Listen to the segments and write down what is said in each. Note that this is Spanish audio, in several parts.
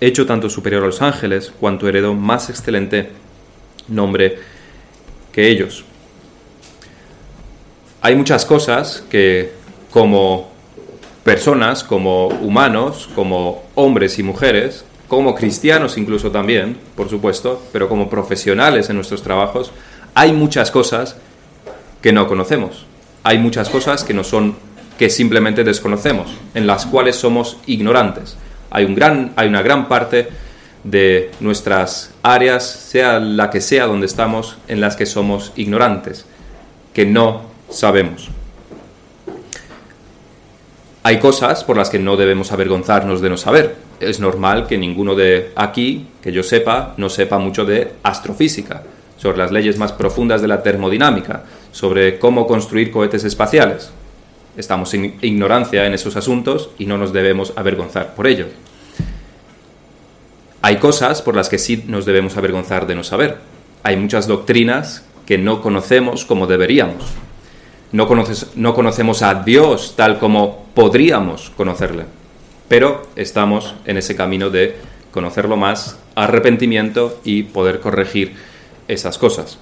hecho tanto superior a los ángeles, cuanto heredó más excelente nombre que ellos. Hay muchas cosas que como personas, como humanos, como hombres y mujeres, como cristianos incluso también, por supuesto, pero como profesionales en nuestros trabajos, hay muchas cosas que no conocemos. Hay muchas cosas que no son que simplemente desconocemos, en las cuales somos ignorantes hay, una gran parte de nuestras áreas, sea la que sea donde estamos, en las que somos ignorantes, que no sabemos. Hay cosas por las que no debemos avergonzarnos de no saber. Es normal que ninguno de aquí, que yo sepa, no sepa mucho de astrofísica, sobre las leyes más profundas de la termodinámica, sobre cómo construir cohetes espaciales. Estamos en ignorancia en esos asuntos y no nos debemos avergonzar por ello. Hay cosas por las que sí nos debemos avergonzar de no saber. Hay muchas doctrinas que no conocemos como deberíamos. No, no conocemos a Dios tal como podríamos conocerle. Pero estamos en ese camino de conocerlo más, arrepentimiento y poder corregir esas cosas.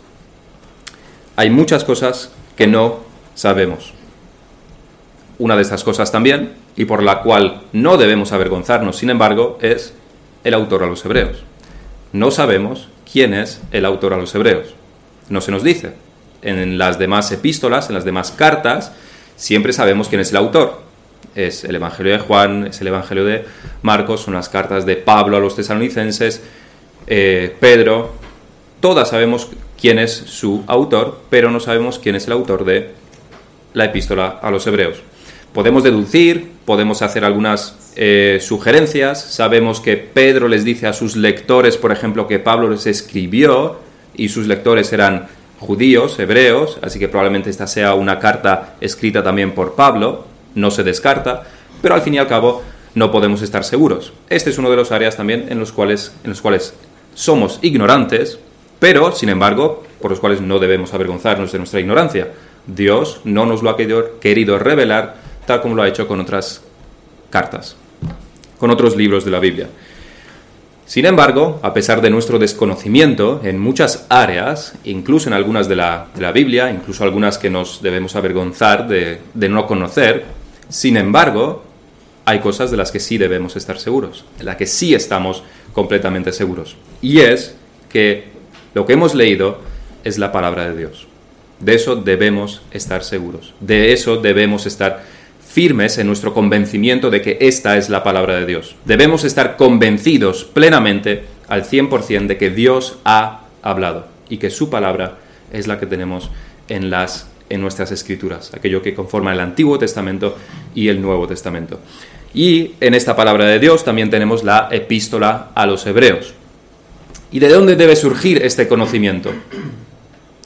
Hay muchas cosas que no sabemos. Una de estas cosas también, y por la cual no debemos avergonzarnos, sin embargo, es el autor a los hebreos. No sabemos quién es el autor a los hebreos. No se nos dice. En las demás epístolas, en las demás cartas, siempre sabemos quién es el autor. Es el Evangelio de Juan, es el Evangelio de Marcos, son las cartas de Pablo a los tesalonicenses, eh, Pedro. Todas sabemos quién es su autor, pero no sabemos quién es el autor de la epístola a los hebreos. Podemos deducir, podemos hacer algunas eh, sugerencias. Sabemos que Pedro les dice a sus lectores, por ejemplo, que Pablo les escribió y sus lectores eran judíos, hebreos, así que probablemente esta sea una carta escrita también por Pablo, no se descarta, pero al fin y al cabo no podemos estar seguros. Este es uno de los áreas también en los cuales, en los cuales somos ignorantes, pero, sin embargo, por los cuales no debemos avergonzarnos de nuestra ignorancia. Dios no nos lo ha querido revelar tal como lo ha hecho con otras cartas, con otros libros de la Biblia. Sin embargo, a pesar de nuestro desconocimiento en muchas áreas, incluso en algunas de la, Biblia, incluso algunas que nos debemos avergonzar de, de no conocer, sin embargo, hay cosas de las que sí debemos estar seguros, en las que sí estamos completamente seguros. Y es que lo que hemos leído es la palabra de Dios. De eso debemos estar seguros. De eso debemos estar firmes en nuestro convencimiento de que esta es la palabra de Dios. Debemos estar convencidos plenamente al 100% de que Dios ha hablado y que su palabra es la que tenemos en las en nuestras escrituras, aquello que conforma el Antiguo Testamento y el Nuevo Testamento. Y en esta palabra de Dios también tenemos la epístola a los hebreos. ¿Y de dónde debe surgir este conocimiento?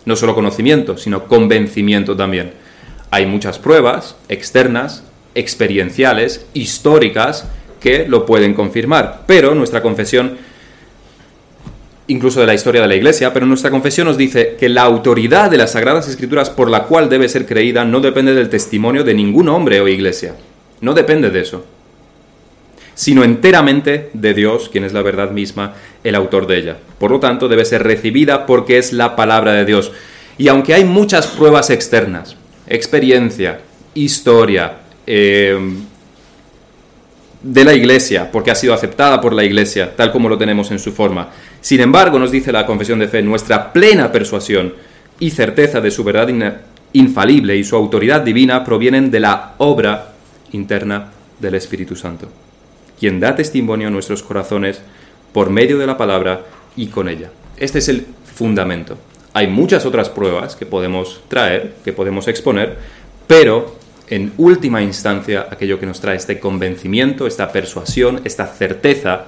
No solo conocimiento, sino convencimiento también hay muchas pruebas externas, experienciales, históricas, que lo pueden confirmar. Pero nuestra confesión, incluso de la historia de la Iglesia, pero nuestra confesión nos dice que la autoridad de las Sagradas Escrituras por la cual debe ser creída no depende del testimonio de ningún hombre o iglesia. No depende de eso. Sino enteramente de Dios, quien es la verdad misma, el autor de ella. Por lo tanto, debe ser recibida porque es la palabra de Dios. Y aunque hay muchas pruebas externas, experiencia, historia eh, de la Iglesia, porque ha sido aceptada por la Iglesia, tal como lo tenemos en su forma. Sin embargo, nos dice la confesión de fe, nuestra plena persuasión y certeza de su verdad infalible y su autoridad divina provienen de la obra interna del Espíritu Santo, quien da testimonio a nuestros corazones por medio de la palabra y con ella. Este es el fundamento. Hay muchas otras pruebas que podemos traer, que podemos exponer, pero en última instancia aquello que nos trae este convencimiento, esta persuasión, esta certeza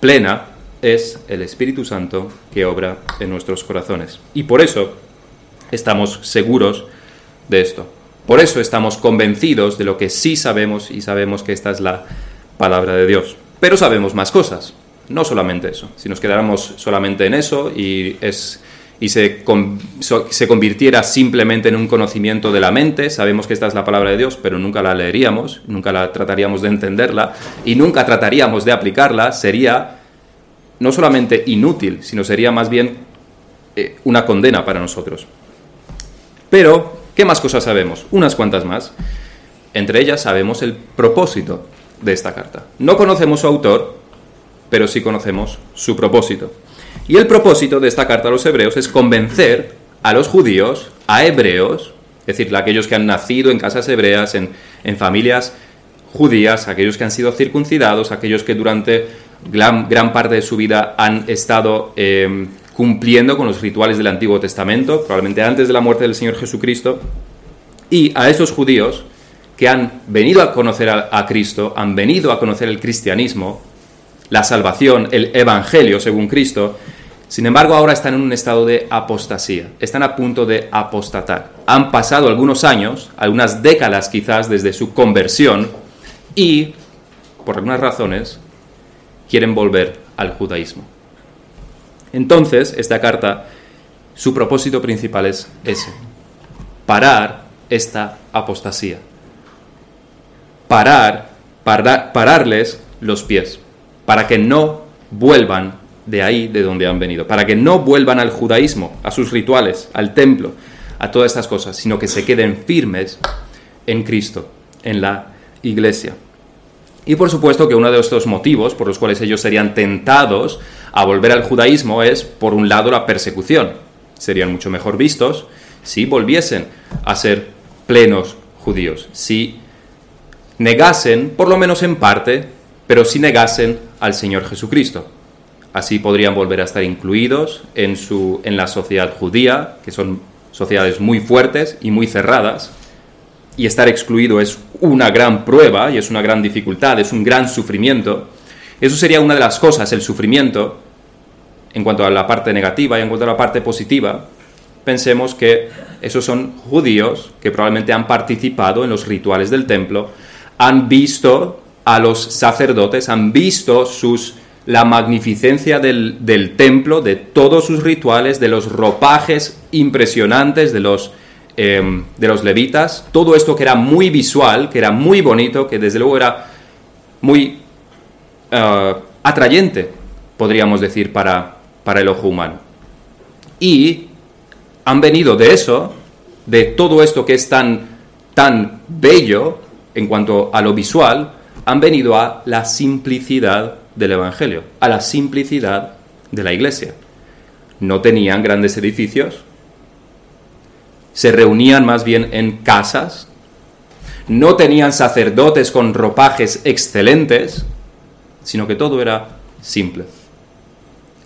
plena es el Espíritu Santo que obra en nuestros corazones. Y por eso estamos seguros de esto. Por eso estamos convencidos de lo que sí sabemos y sabemos que esta es la palabra de Dios. Pero sabemos más cosas, no solamente eso. Si nos quedáramos solamente en eso y, es, y se, se convirtiera simplemente en un conocimiento de la mente, sabemos que esta es la palabra de Dios, pero nunca la leeríamos, nunca la trataríamos de entenderla y nunca trataríamos de aplicarla, sería no solamente inútil, sino sería más bien eh, una condena para nosotros. Pero, ¿qué más cosas sabemos? Unas cuantas más. Entre ellas sabemos el propósito de esta carta. No conocemos su autor, pero sí conocemos su propósito. Y el propósito de esta carta a los hebreos es convencer a los judíos, a hebreos, es decir, aquellos que han nacido en casas hebreas, en, familias judías, aquellos que han sido circuncidados, aquellos que durante gran, parte de su vida han estado eh, cumpliendo con los rituales del Antiguo Testamento, probablemente antes de la muerte del Señor Jesucristo, y a esos judíos que han venido a conocer a, Cristo, han venido a conocer el cristianismo, la salvación, el Evangelio según Cristo, sin embargo ahora están en un estado de apostasía, están a punto de apostatar. Han pasado algunos años, algunas décadas quizás desde su conversión y, por algunas razones, quieren volver al judaísmo. Entonces, esta carta, su propósito principal es ese, parar esta apostasía, parar, pararles los pies, para que no vuelvan de ahí de donde han venido, para que no vuelvan al judaísmo, a sus rituales, al templo, a todas estas cosas, sino que se queden firmes en Cristo, en la iglesia. Y por supuesto que uno de estos motivos por los cuales ellos serían tentados a volver al judaísmo es, por un lado, la persecución. Serían mucho mejor vistos si volviesen a ser plenos judíos, si negasen, por lo menos en parte, pero si negasen al Señor Jesucristo. Así podrían volver a estar incluidos en, su, en la sociedad judía, que son sociedades muy fuertes y muy cerradas, y estar excluido es una gran prueba y es una gran dificultad, es un gran sufrimiento. Eso sería una de las cosas, el sufrimiento, en cuanto a la parte negativa y en cuanto a la parte positiva. Pensemos que esos son judíos que probablemente han participado en los rituales del templo, han visto a los sacerdotes, han visto sus, la magnificencia del, del templo, de todos sus rituales, de los ropajes impresionantes, de los Em, de los levitas, todo esto que era muy visual, que era muy bonito, que desde luego era muy eh, atrayente, podríamos decir, para, para el ojo humano. Y han venido de eso, de todo esto que es tan, tan bello en cuanto a lo visual, han venido a la simplicidad del Evangelio, a la simplicidad de la iglesia. No tenían grandes edificios, se reunían más bien en casas, no tenían sacerdotes con ropajes excelentes, sino que todo era simple.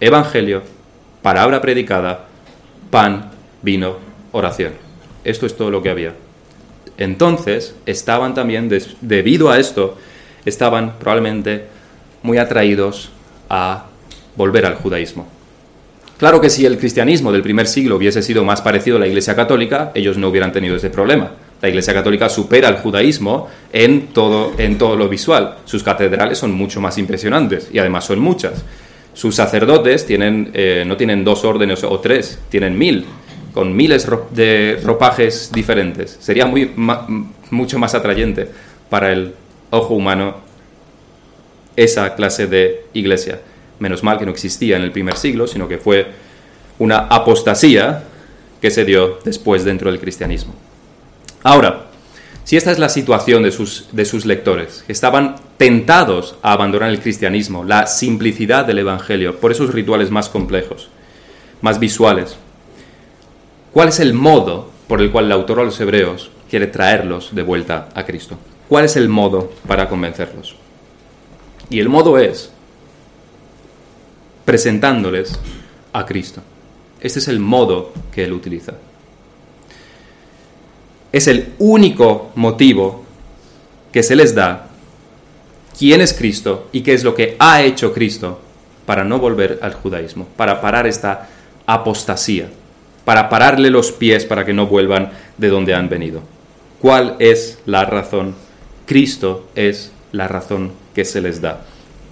Evangelio, palabra predicada, pan, vino, oración. Esto es todo lo que había. Entonces, estaban también, debido a esto, estaban probablemente muy atraídos a volver al judaísmo. Claro que si el cristianismo del primer siglo hubiese sido más parecido a la Iglesia Católica, ellos no hubieran tenido ese problema. La Iglesia Católica supera al judaísmo en todo, en todo lo visual. Sus catedrales son mucho más impresionantes y además son muchas. Sus sacerdotes tienen, eh, no tienen dos órdenes o tres, tienen mil, con miles de ropajes diferentes. Sería mucho más atrayente para el ojo humano esa clase de iglesia. Menos mal que no existía en el primer siglo, sino que fue una apostasía que se dio después dentro del cristianismo. Ahora, si esta es la situación de sus, de sus lectores, que estaban tentados a abandonar el cristianismo, la simplicidad del Evangelio, por esos rituales más complejos, más visuales, ¿cuál es el modo por el cual el autor a los hebreos quiere traerlos de vuelta a Cristo? ¿Cuál es el modo para convencerlos? Y el modo es presentándoles a Cristo. Este es el modo que él utiliza. Es el único motivo que se les da quién es Cristo y qué es lo que ha hecho Cristo para no volver al judaísmo, para parar esta apostasía, para pararle los pies para que no vuelvan de donde han venido. ¿Cuál es la razón? Cristo es la razón que se les da.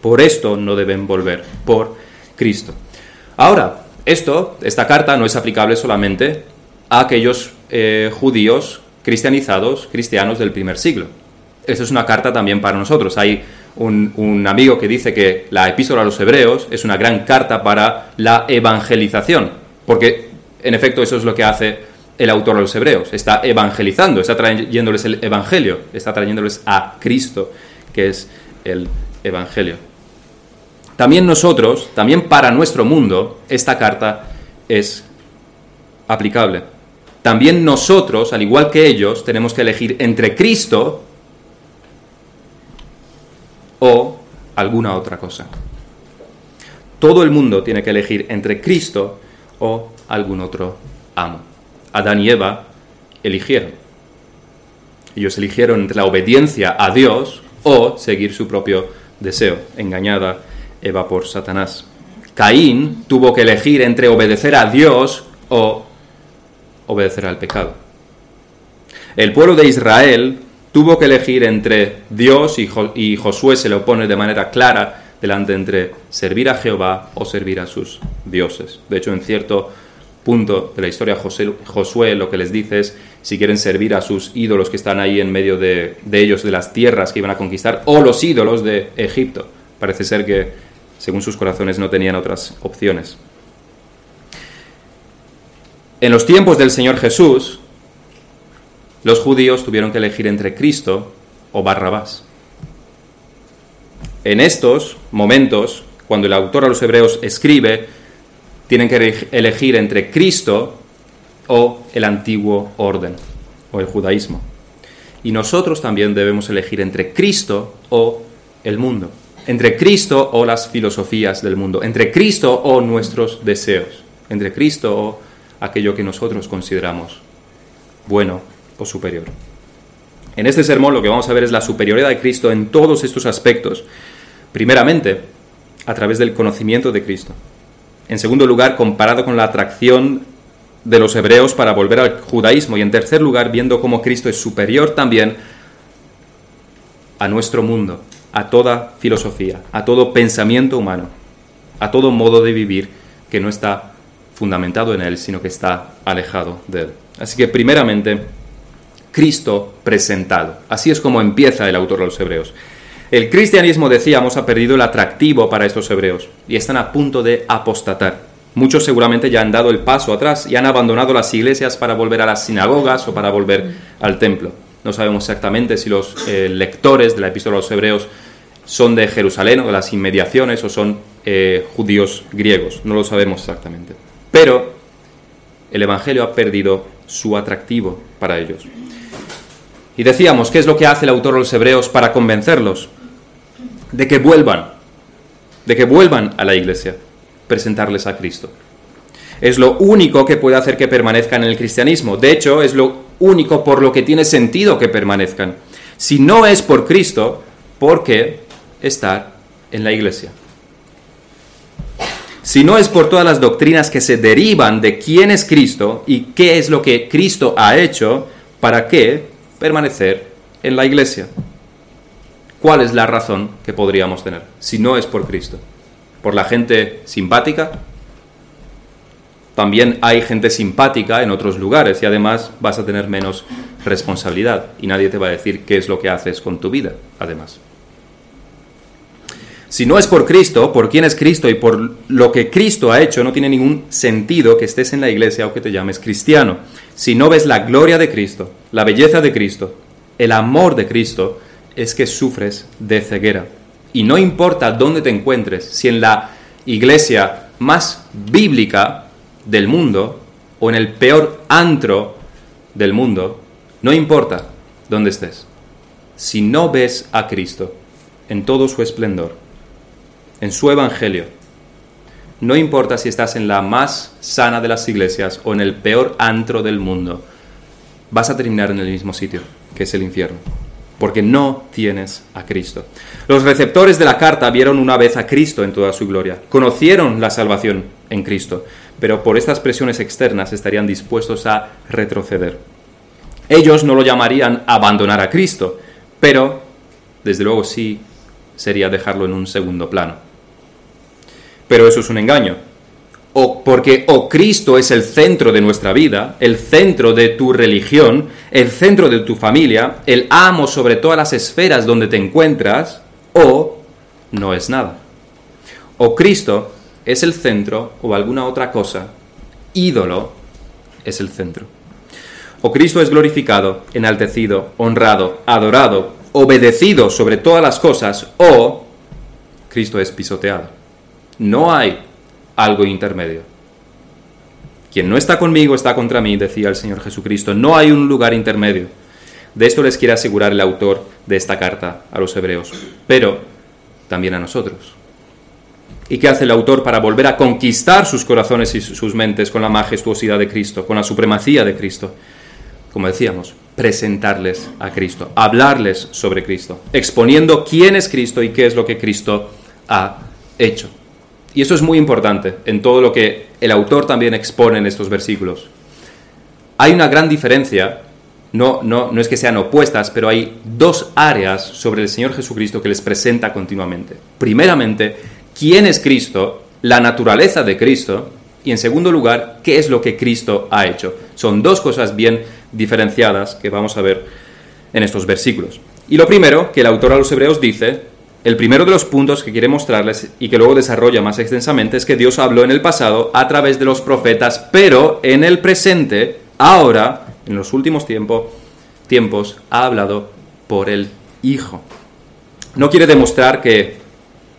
Por esto no deben volver, por Cristo. Ahora, esto, esta carta no es aplicable solamente a aquellos eh, judíos cristianizados, cristianos del primer siglo. Esta es una carta también para nosotros. Hay un, amigo que dice que la epístola a los hebreos es una gran carta para la evangelización, porque en efecto eso es lo que hace el autor a los hebreos, está evangelizando, está trayéndoles el evangelio, está trayéndoles a Cristo, que es el evangelio. También nosotros, también para nuestro mundo, esta carta es aplicable. También nosotros, al igual que ellos, tenemos que elegir entre Cristo o alguna otra cosa. Todo el mundo tiene que elegir entre Cristo o algún otro amo. Adán y Eva eligieron. Ellos eligieron entre la obediencia a Dios o seguir su propio deseo, engañada Eva por Satanás. Caín tuvo que elegir entre obedecer a Dios o obedecer al pecado. El pueblo de Israel tuvo que elegir entre Dios y, Josué se le opone de manera clara delante entre servir a Jehová o servir a sus dioses. De hecho, en cierto punto de la historia Josué lo que les dice es si quieren servir a sus ídolos que están ahí en medio de, de ellos, de las tierras que iban a conquistar, o los ídolos de Egipto. Parece ser que, según sus corazones, no tenían otras opciones. En los tiempos del Señor Jesús, los judíos tuvieron que elegir entre Cristo o Barrabás. En estos momentos, cuando el autor a los hebreos escribe, tienen que elegir entre Cristo o el antiguo orden o el judaísmo. Y nosotros también debemos elegir entre Cristo o el mundo, entre Cristo o las filosofías del mundo, entre Cristo o nuestros deseos, entre Cristo o aquello que nosotros consideramos bueno o superior. En este sermón lo que vamos a ver es la superioridad de Cristo en todos estos aspectos. Primeramente, a través del conocimiento de Cristo. En segundo lugar, comparado con la atracción de los hebreos para volver al judaísmo. Y en tercer lugar, viendo cómo Cristo es superior también a nuestro mundo, a toda filosofía, a todo pensamiento humano, a todo modo de vivir que no está fundamentado en él, sino que está alejado de él. Así que primeramente, Cristo presentado. Así es como empieza el autor de los Hebreos. El cristianismo, decíamos, ha perdido el atractivo para estos hebreos y están a punto de apostatar. Muchos seguramente ya han dado el paso atrás y han abandonado las iglesias para volver a las sinagogas o para volver al templo. No sabemos exactamente si los eh, lectores de la epístola de los hebreos son de Jerusalén o de las inmediaciones o son eh, judíos griegos. No lo sabemos exactamente. Pero el Evangelio ha perdido su atractivo para ellos. Y decíamos, ¿qué es lo que hace el autor de los Hebreos para convencerlos? De que vuelvan, de que vuelvan a la iglesia, presentarles a Cristo. Es lo único que puede hacer que permanezcan en el cristianismo. De hecho, es lo único por lo que tiene sentido que permanezcan. Si no es por Cristo, ¿por qué estar en la iglesia? Si no es por todas las doctrinas que se derivan de quién es Cristo y qué es lo que Cristo ha hecho, ¿para qué permanecer en la iglesia. ¿Cuál es la razón que podríamos tener si no es por Cristo? ¿Por la gente simpática? También hay gente simpática en otros lugares y además vas a tener menos responsabilidad y nadie te va a decir qué es lo que haces con tu vida, además. Si no es por Cristo, por quién es Cristo y por lo que Cristo ha hecho, no tiene ningún sentido que estés en la iglesia o que te llames cristiano. Si no ves la gloria de Cristo, la belleza de Cristo, el amor de Cristo, es que sufres de ceguera. Y no importa dónde te encuentres, si en la iglesia más bíblica del mundo o en el peor antro del mundo, no importa dónde estés. Si no ves a Cristo en todo su esplendor, en su evangelio. No importa si estás en la más sana de las iglesias o en el peor antro del mundo, vas a terminar en el mismo sitio, que es el infierno. Porque no tienes a Cristo. Los receptores de la carta vieron una vez a Cristo en toda su gloria, conocieron la salvación en Cristo, pero por estas presiones externas estarían dispuestos a retroceder. Ellos no lo llamarían abandonar a Cristo, pero desde luego sí sería dejarlo en un segundo plano. Pero eso es un engaño. O porque o Cristo es el centro de nuestra vida, el centro de tu religión, el centro de tu familia, el amo sobre todas las esferas donde te encuentras, o no es nada. O Cristo es el centro o alguna otra cosa, ídolo es el centro. O Cristo es glorificado, enaltecido, honrado, adorado, obedecido sobre todas las cosas, o Cristo es pisoteado. No hay algo intermedio. Quien no está conmigo está contra mí, decía el Señor Jesucristo. No hay un lugar intermedio. De esto les quiere asegurar el autor de esta carta a los hebreos, pero también a nosotros. ¿Y qué hace el autor para volver a conquistar sus corazones y sus mentes con la majestuosidad de Cristo, con la supremacía de Cristo? Como decíamos, presentarles a Cristo, hablarles sobre Cristo, exponiendo quién es Cristo y qué es lo que Cristo ha hecho. Y eso es muy importante en todo lo que el autor también expone en estos versículos. Hay una gran diferencia, no, no, no es que sean opuestas, pero hay dos áreas sobre el Señor Jesucristo que les presenta continuamente. Primeramente, quién es Cristo, la naturaleza de Cristo, y en segundo lugar, qué es lo que Cristo ha hecho. Son dos cosas bien diferenciadas que vamos a ver en estos versículos. Y lo primero que el autor a los hebreos dice el primero de los puntos que quiere mostrarles y que luego desarrolla más extensamente es que Dios habló en el pasado a través de los profetas, pero en el presente, ahora, en los últimos tiempos, ha hablado por el Hijo. No quiere demostrar que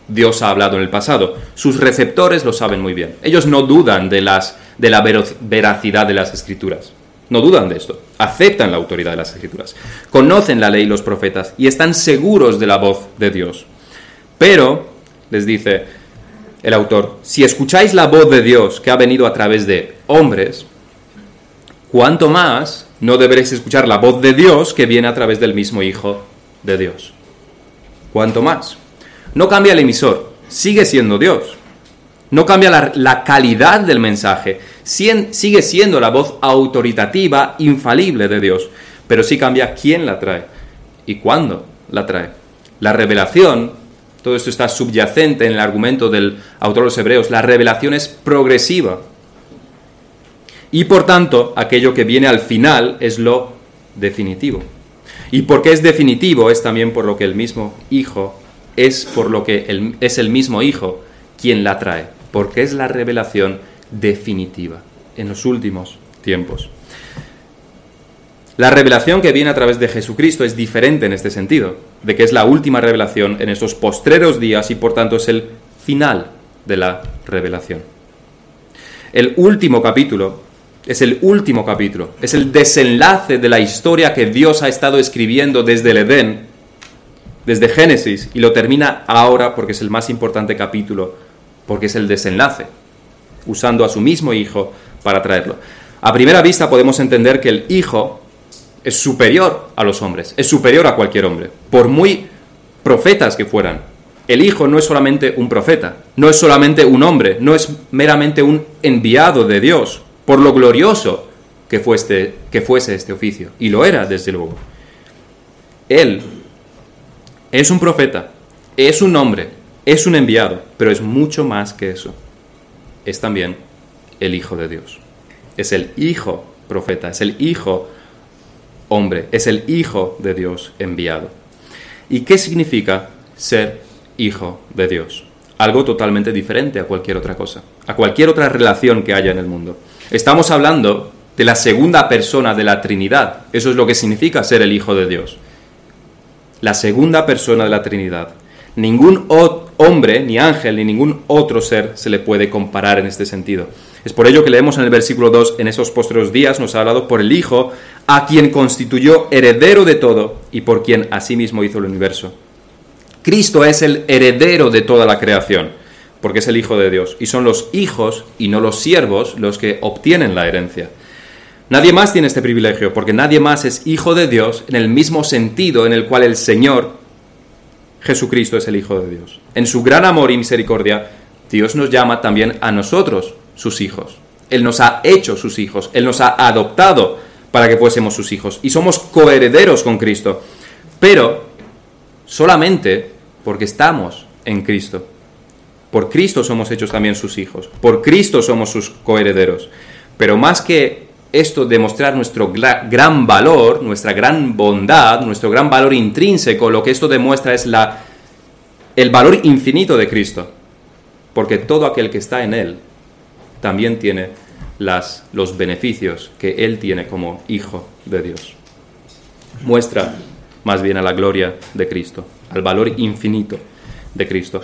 Dios ha hablado en el pasado. Sus receptores lo saben muy bien. Ellos no dudan de, las, de la veracidad de las escrituras. No dudan de esto. Aceptan la autoridad de las escrituras. Conocen la ley y los profetas y están seguros de la voz de Dios. Pero, les dice el autor, si escucháis la voz de Dios que ha venido a través de hombres, ¿cuánto más no deberéis escuchar la voz de Dios que viene a través del mismo Hijo de Dios? ¿Cuánto más? No cambia el emisor, sigue siendo Dios. No cambia la, la calidad del mensaje, sigue siendo la voz autoritativa, infalible de Dios, pero sí cambia quién la trae y cuándo la trae. La revelación todo esto está subyacente en el argumento del autor de los Hebreos, la revelación es progresiva. Y por tanto, aquello que viene al final es lo definitivo. Y porque es definitivo es también por lo que el mismo Hijo es por lo que es el mismo Hijo quien la trae, porque es la revelación definitiva en los últimos tiempos. La revelación que viene a través de Jesucristo es diferente en este sentido, de que es la última revelación en estos postreros días y por tanto es el final de la revelación. El último capítulo es el último capítulo, es el desenlace de la historia que Dios ha estado escribiendo desde el Edén, desde Génesis, y lo termina ahora porque es el más importante capítulo, porque es el desenlace, usando a su mismo Hijo para traerlo. A primera vista podemos entender que el Hijo es superior a los hombres, es superior a cualquier hombre, por muy profetas que fueran. El Hijo no es solamente un profeta, no es solamente un hombre, no es meramente un enviado de Dios, por lo glorioso que, fuese, que fuese este oficio, y lo era desde luego. Él es un profeta, es un hombre, es un enviado, pero es mucho más que eso. Es también el Hijo de Dios. Es el Hijo profeta, es el Hijo hombre, es el Hijo de Dios enviado. ¿Y qué significa ser Hijo de Dios? Algo totalmente diferente a cualquier otra cosa, a cualquier otra relación que haya en el mundo. Estamos hablando de la segunda persona de la Trinidad. Eso es lo que significa ser el Hijo de Dios. La segunda persona de la Trinidad. Ningún hombre, ni ángel, ni ningún otro ser se le puede comparar en este sentido. Es por ello que leemos en el versículo 2, en esos postreros días nos ha hablado por el Hijo, a quien constituyó heredero de todo y por quien asimismo hizo el universo. Cristo es el heredero de toda la creación, porque es el Hijo de Dios, y son los hijos y no los siervos los que obtienen la herencia. Nadie más tiene este privilegio, porque nadie más es hijo de Dios en el mismo sentido en el cual el Señor Jesucristo es el Hijo de Dios. En su gran amor y misericordia, Dios nos llama también a nosotros sus hijos. Él nos ha hecho sus hijos, Él nos ha adoptado para que fuésemos sus hijos y somos coherederos con Cristo, pero solamente porque estamos en Cristo. Por Cristo somos hechos también sus hijos, por Cristo somos sus coherederos. Pero más que esto demostrar nuestro gran valor, nuestra gran bondad, nuestro gran valor intrínseco, lo que esto demuestra es la, el valor infinito de Cristo. Porque todo aquel que está en Él también tiene las, los beneficios que Él tiene como Hijo de Dios. Muestra más bien a la gloria de Cristo, al valor infinito de Cristo.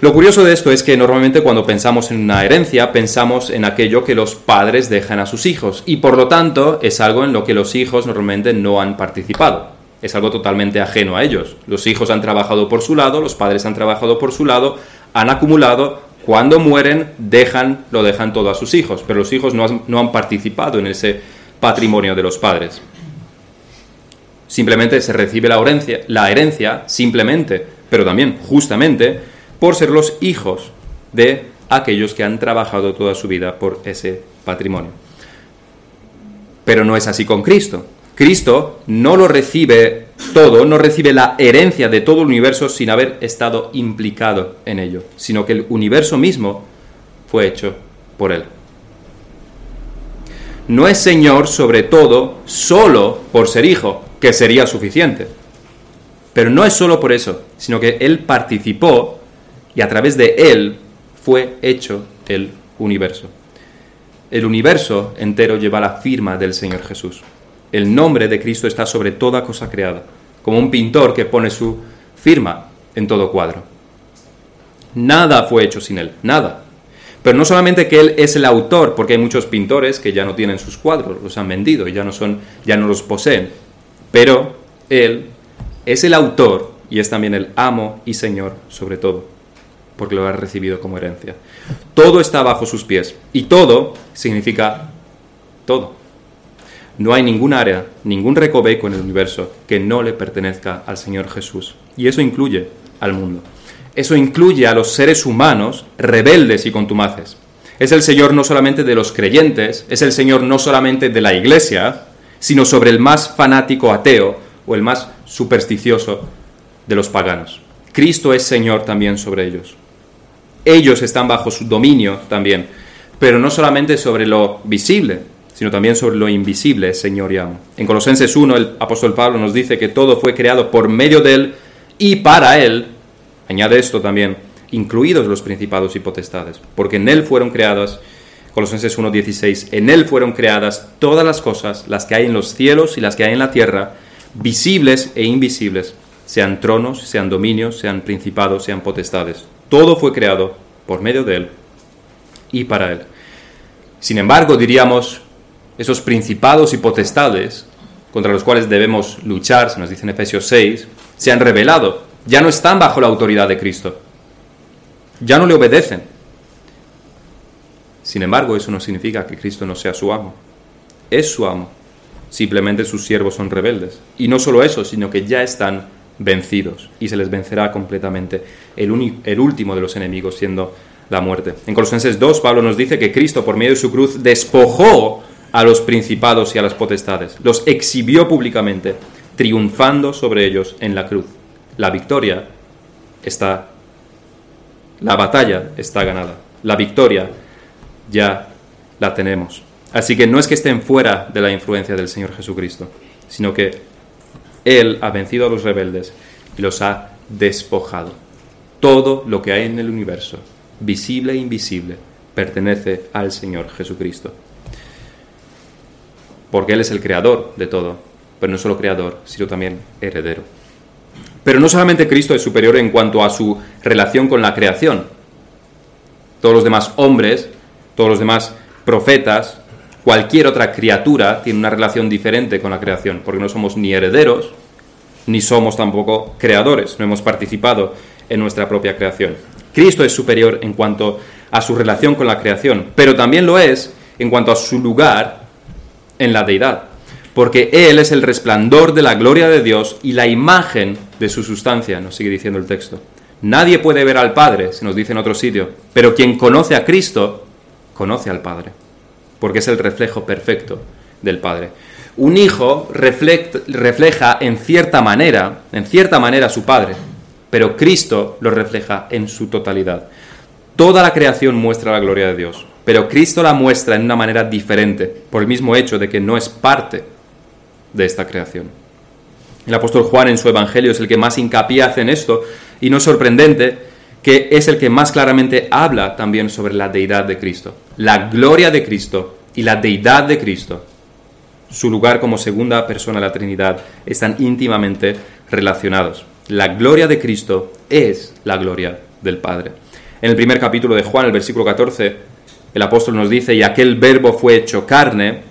Lo curioso de esto es que normalmente cuando pensamos en una herencia pensamos en aquello que los padres dejan a sus hijos y por lo tanto es algo en lo que los hijos normalmente no han participado. Es algo totalmente ajeno a ellos. Los hijos han trabajado por su lado, los padres han trabajado por su lado, han acumulado, cuando mueren dejan, lo dejan todo a sus hijos, pero los hijos no han, participado en ese patrimonio de los padres. Simplemente se recibe la la herencia simplemente pero también justamente por ser los hijos de aquellos que han trabajado toda su vida por ese patrimonio. Pero no es así con Cristo. Cristo no lo recibe todo, no recibe la herencia de todo el universo sin haber estado implicado en ello, sino que el universo mismo fue hecho por Él. No es Señor sobre todo solo por ser hijo, que sería suficiente. Pero no es solo por eso, sino que Él participó y a través de Él fue hecho el universo. El universo entero lleva la firma del Señor Jesús. El nombre de Cristo está sobre toda cosa creada, como un pintor que pone su firma en todo cuadro. Nada fue hecho sin Él, nada. Pero no solamente que Él es el autor, porque hay muchos pintores que ya no tienen sus cuadros, los han vendido y ya no, son, ya no los poseen, pero Él es el autor y es también el amo y señor sobre todo, porque lo ha recibido como herencia. Todo está bajo sus pies y todo significa todo. No hay ningún área, ningún recoveco en el universo que no le pertenezca al Señor Jesús. Y eso incluye al mundo. Eso incluye a los seres humanos rebeldes y contumaces. Es el Señor no solamente de los creyentes, es el Señor no solamente de la iglesia, sino sobre el más fanático ateo o el más supersticioso de los paganos. Cristo es Señor también sobre ellos. Ellos están bajo su dominio también, pero no solamente sobre lo visible, sino también sobre lo invisible, Señor y amo. En Colosenses 1, el apóstol Pablo nos dice que todo fue creado por medio de Él y para Él, añade esto también, incluidos los principados y potestades, porque en Él fueron creadas, Colosenses 1.16, en Él fueron creadas todas las cosas, las que hay en los cielos y las que hay en la tierra, visibles e invisibles, sean tronos, sean dominios, sean principados, sean potestades. Todo fue creado por medio de Él y para Él. Sin embargo, diríamos, esos principados y potestades contra los cuales debemos luchar, se nos dice en Efesios 6, se han revelado, ya no están bajo la autoridad de Cristo, ya no le obedecen. Sin embargo, eso no significa que Cristo no sea su amo, es su amo Simplemente sus siervos son rebeldes. Y no solo eso, sino que ya están vencidos y se les vencerá completamente el, el último de los enemigos siendo la muerte. En Colosenses 2, Pablo nos dice que Cristo, por medio de su cruz, despojó a los principados y a las potestades, los exhibió públicamente, triunfando sobre ellos en la cruz. La victoria está, la batalla está ganada, la victoria ya la tenemos. Así que no es que estén fuera de la influencia del Señor Jesucristo, sino que Él ha vencido a los rebeldes y los ha despojado. Todo lo que hay en el universo, visible e invisible, pertenece al Señor Jesucristo. Porque Él es el creador de todo, pero no solo creador, sino también heredero. Pero no solamente Cristo es superior en cuanto a su relación con la creación. Todos los demás hombres, todos los demás profetas, cualquier otra criatura tiene una relación diferente con la creación, porque no somos ni herederos, ni somos tampoco creadores, no hemos participado en nuestra propia creación. Cristo es superior en cuanto a su relación con la creación, pero también lo es en cuanto a su lugar en la deidad, porque Él es el resplandor de la gloria de Dios y la imagen de su sustancia, nos sigue diciendo el texto. Nadie puede ver al Padre, se nos dice en otro sitio, pero quien conoce a Cristo, conoce al Padre, porque es el reflejo perfecto del Padre. Un hijo refleja en cierta manera, en cierta manera a su Padre, pero Cristo lo refleja en su totalidad. Toda la creación muestra la gloria de Dios, pero Cristo la muestra en una manera diferente, por el mismo hecho de que no es parte de esta creación. El apóstol Juan en su Evangelio es el que más hincapié hace en esto, y no es sorprendente que es el que más claramente habla también sobre la deidad de Cristo, la gloria de Cristo y la deidad de Cristo. Su lugar como segunda persona de la Trinidad están íntimamente relacionados. La gloria de Cristo es la gloria del Padre. En el primer capítulo de Juan, el versículo 14, el apóstol nos dice, y aquel verbo fue hecho carne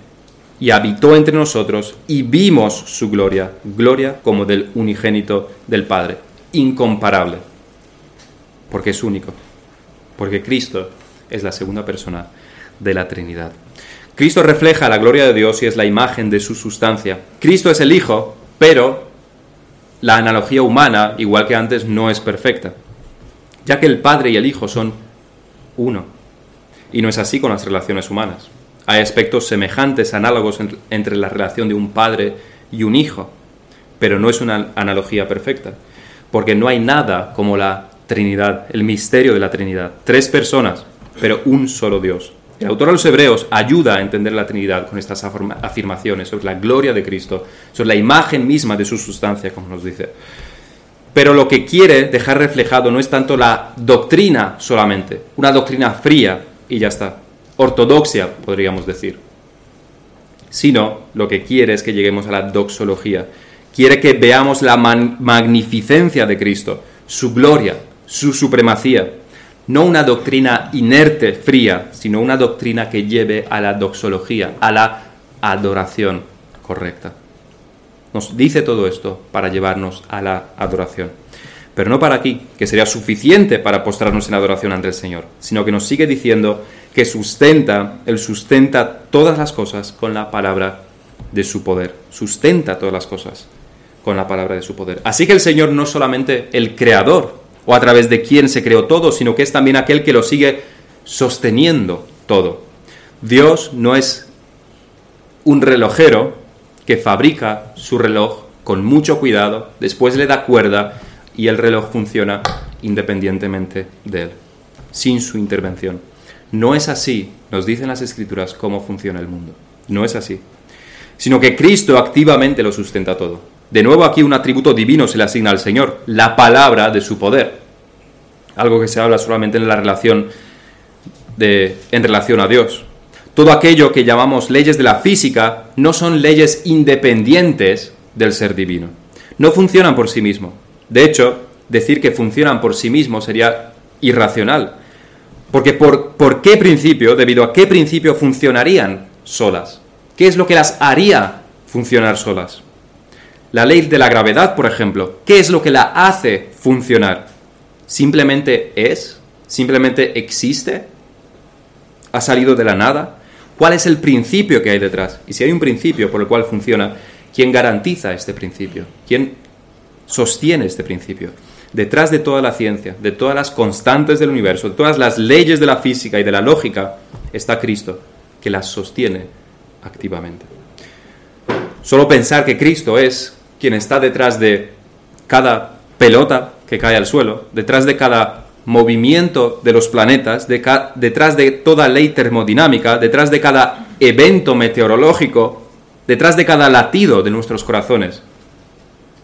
y habitó entre nosotros y vimos su gloria, gloria como del unigénito del Padre, incomparable, porque es único, porque Cristo es la segunda persona de la Trinidad. Cristo refleja la gloria de Dios y es la imagen de su sustancia. Cristo es el Hijo, pero la analogía humana, igual que antes, no es perfecta, ya que el Padre y el Hijo son uno. Y no es así con las relaciones humanas. Hay aspectos semejantes, análogos entre la relación de un padre y un hijo, pero no es una analogía perfecta, porque no hay nada como la Trinidad, el misterio de la Trinidad. Tres personas, pero un solo Dios. El autor de los Hebreos ayuda a entender la Trinidad con estas afirmaciones sobre la gloria de Cristo, sobre la imagen misma de su sustancia, como nos dice. Pero lo que quiere dejar reflejado no es tanto la doctrina solamente, una doctrina fría y ya está, ortodoxia podríamos decir, sino lo que quiere es que lleguemos a la doxología. Quiere que veamos la magnificencia de Cristo, su gloria, su supremacía no una doctrina inerte, fría, sino una doctrina que lleve a la doxología, a la adoración correcta. Nos dice todo esto para llevarnos a la adoración. Pero no para aquí, que sería suficiente para postrarnos en adoración ante el Señor, sino que nos sigue diciendo que sustenta, Él sustenta todas las cosas con la palabra de su poder. Sustenta todas las cosas con la palabra de su poder. Así que el Señor no solamente el creador o a través de quien se creó todo, sino que es también aquel que lo sigue sosteniendo todo. Dios no es un relojero que fabrica su reloj con mucho cuidado, después le da cuerda y el reloj funciona independientemente de él, sin su intervención. No es así, nos dicen las escrituras, cómo funciona el mundo. No es así. Sino que Cristo activamente lo sustenta todo. De nuevo aquí un atributo divino se le asigna al Señor, la palabra de su poder. Algo que se habla solamente en la relación de, en relación a Dios. Todo aquello que llamamos leyes de la física no son leyes independientes del ser divino. No funcionan por sí mismos. De hecho, decir que funcionan por sí mismos sería irracional. Porque por, ¿por qué principio, debido a qué principio funcionarían solas? ¿Qué es lo que las haría funcionar solas? La ley de la gravedad, por ejemplo, ¿qué es lo que la hace funcionar? ¿Simplemente es? ¿Simplemente existe? ¿Ha salido de la nada? ¿Cuál es el principio que hay detrás? Y si hay un principio por el cual funciona, ¿quién garantiza este principio? ¿Quién sostiene este principio? Detrás de toda la ciencia, de todas las constantes del universo, de todas las leyes de la física y de la lógica, está Cristo, que las sostiene activamente. Solo pensar que Cristo es quien está detrás de cada pelota que cae al suelo, detrás de cada movimiento de los planetas, detrás de toda ley termodinámica, detrás de cada evento meteorológico, detrás de cada latido de nuestros corazones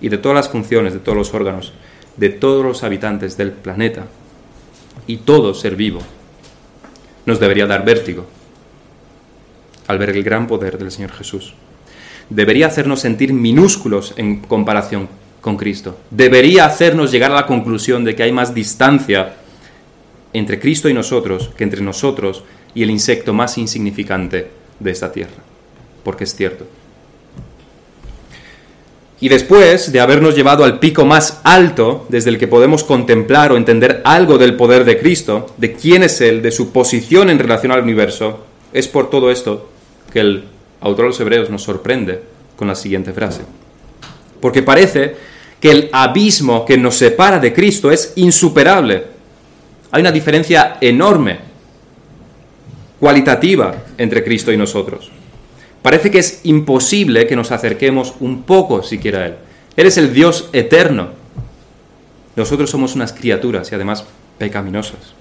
y de todas las funciones, de todos los órganos, de todos los habitantes del planeta y todo ser vivo, nos debería dar vértigo al ver el gran poder del Señor Jesús debería hacernos sentir minúsculos en comparación con Cristo. Debería hacernos llegar a la conclusión de que hay más distancia entre Cristo y nosotros que entre nosotros y el insecto más insignificante de esta tierra. Porque es cierto. Y después de habernos llevado al pico más alto desde el que podemos contemplar o entender algo del poder de Cristo, de quién es Él, de su posición en relación al universo, es por todo esto que el autor de los Hebreos nos sorprende con la siguiente frase. Porque parece que el abismo que nos separa de Cristo es insuperable. Hay una diferencia enorme, cualitativa, entre Cristo y nosotros. Parece que es imposible que nos acerquemos un poco siquiera a Él. Él es el Dios eterno. Nosotros somos unas criaturas y además pecaminosas.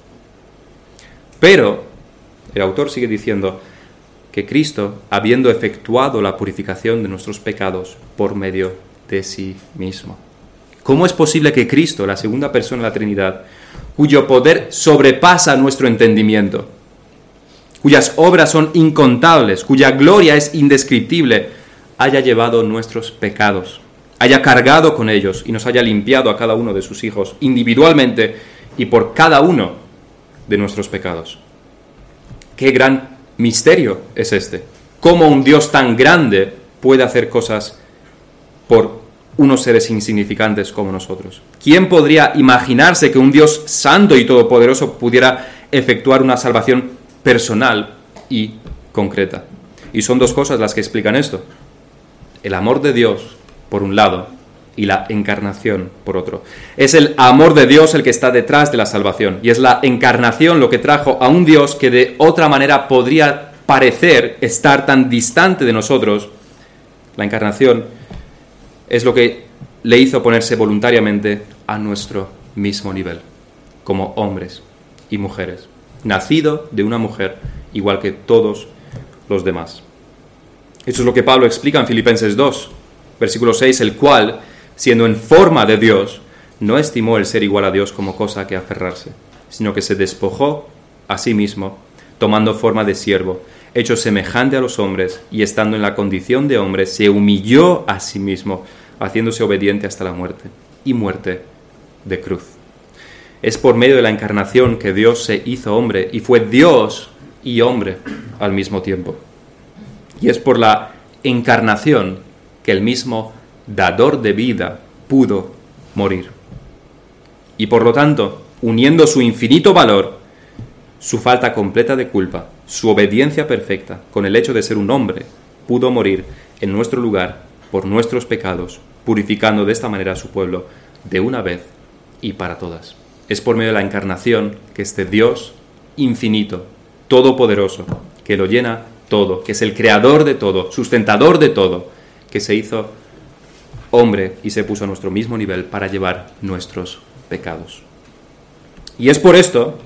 Pero el autor sigue diciendo que Cristo, habiendo efectuado la purificación de nuestros pecados por medio de sí mismo. ¿Cómo es posible que Cristo, la segunda persona de la Trinidad, cuyo poder sobrepasa nuestro entendimiento, cuyas obras son incontables, cuya gloria es indescriptible, haya llevado nuestros pecados, haya cargado con ellos y nos haya limpiado a cada uno de sus hijos individualmente y por cada uno de nuestros pecados? Qué gran misterio es este. ¿Cómo un Dios tan grande puede hacer cosas por unos seres insignificantes como nosotros? ¿Quién podría imaginarse que un Dios santo y todopoderoso pudiera efectuar una salvación personal y concreta? Y son dos cosas las que explican esto. El amor de Dios, por un lado, y la encarnación por otro. Es el amor de Dios el que está detrás de la salvación y es la encarnación lo que trajo a un Dios que de otra manera podría parecer estar tan distante de nosotros. La encarnación es lo que le hizo ponerse voluntariamente a nuestro mismo nivel, como hombres y mujeres, nacido de una mujer igual que todos los demás. Eso es lo que Pablo explica en Filipenses 2, versículo 6, el cual siendo en forma de Dios, no estimó el ser igual a Dios como cosa que aferrarse, sino que se despojó a sí mismo, tomando forma de siervo, hecho semejante a los hombres, y estando en la condición de hombre, se humilló a sí mismo, haciéndose obediente hasta la muerte, y muerte de cruz. Es por medio de la encarnación que Dios se hizo hombre, y fue Dios y hombre al mismo tiempo. Y es por la encarnación que el mismo dador de vida, pudo morir. Y por lo tanto, uniendo su infinito valor, su falta completa de culpa, su obediencia perfecta, con el hecho de ser un hombre, pudo morir en nuestro lugar por nuestros pecados, purificando de esta manera a su pueblo de una vez y para todas. Es por medio de la encarnación que este Dios infinito, todopoderoso, que lo llena todo, que es el creador de todo, sustentador de todo, que se hizo hombre y se puso a nuestro mismo nivel para llevar nuestros pecados. Y es por esto,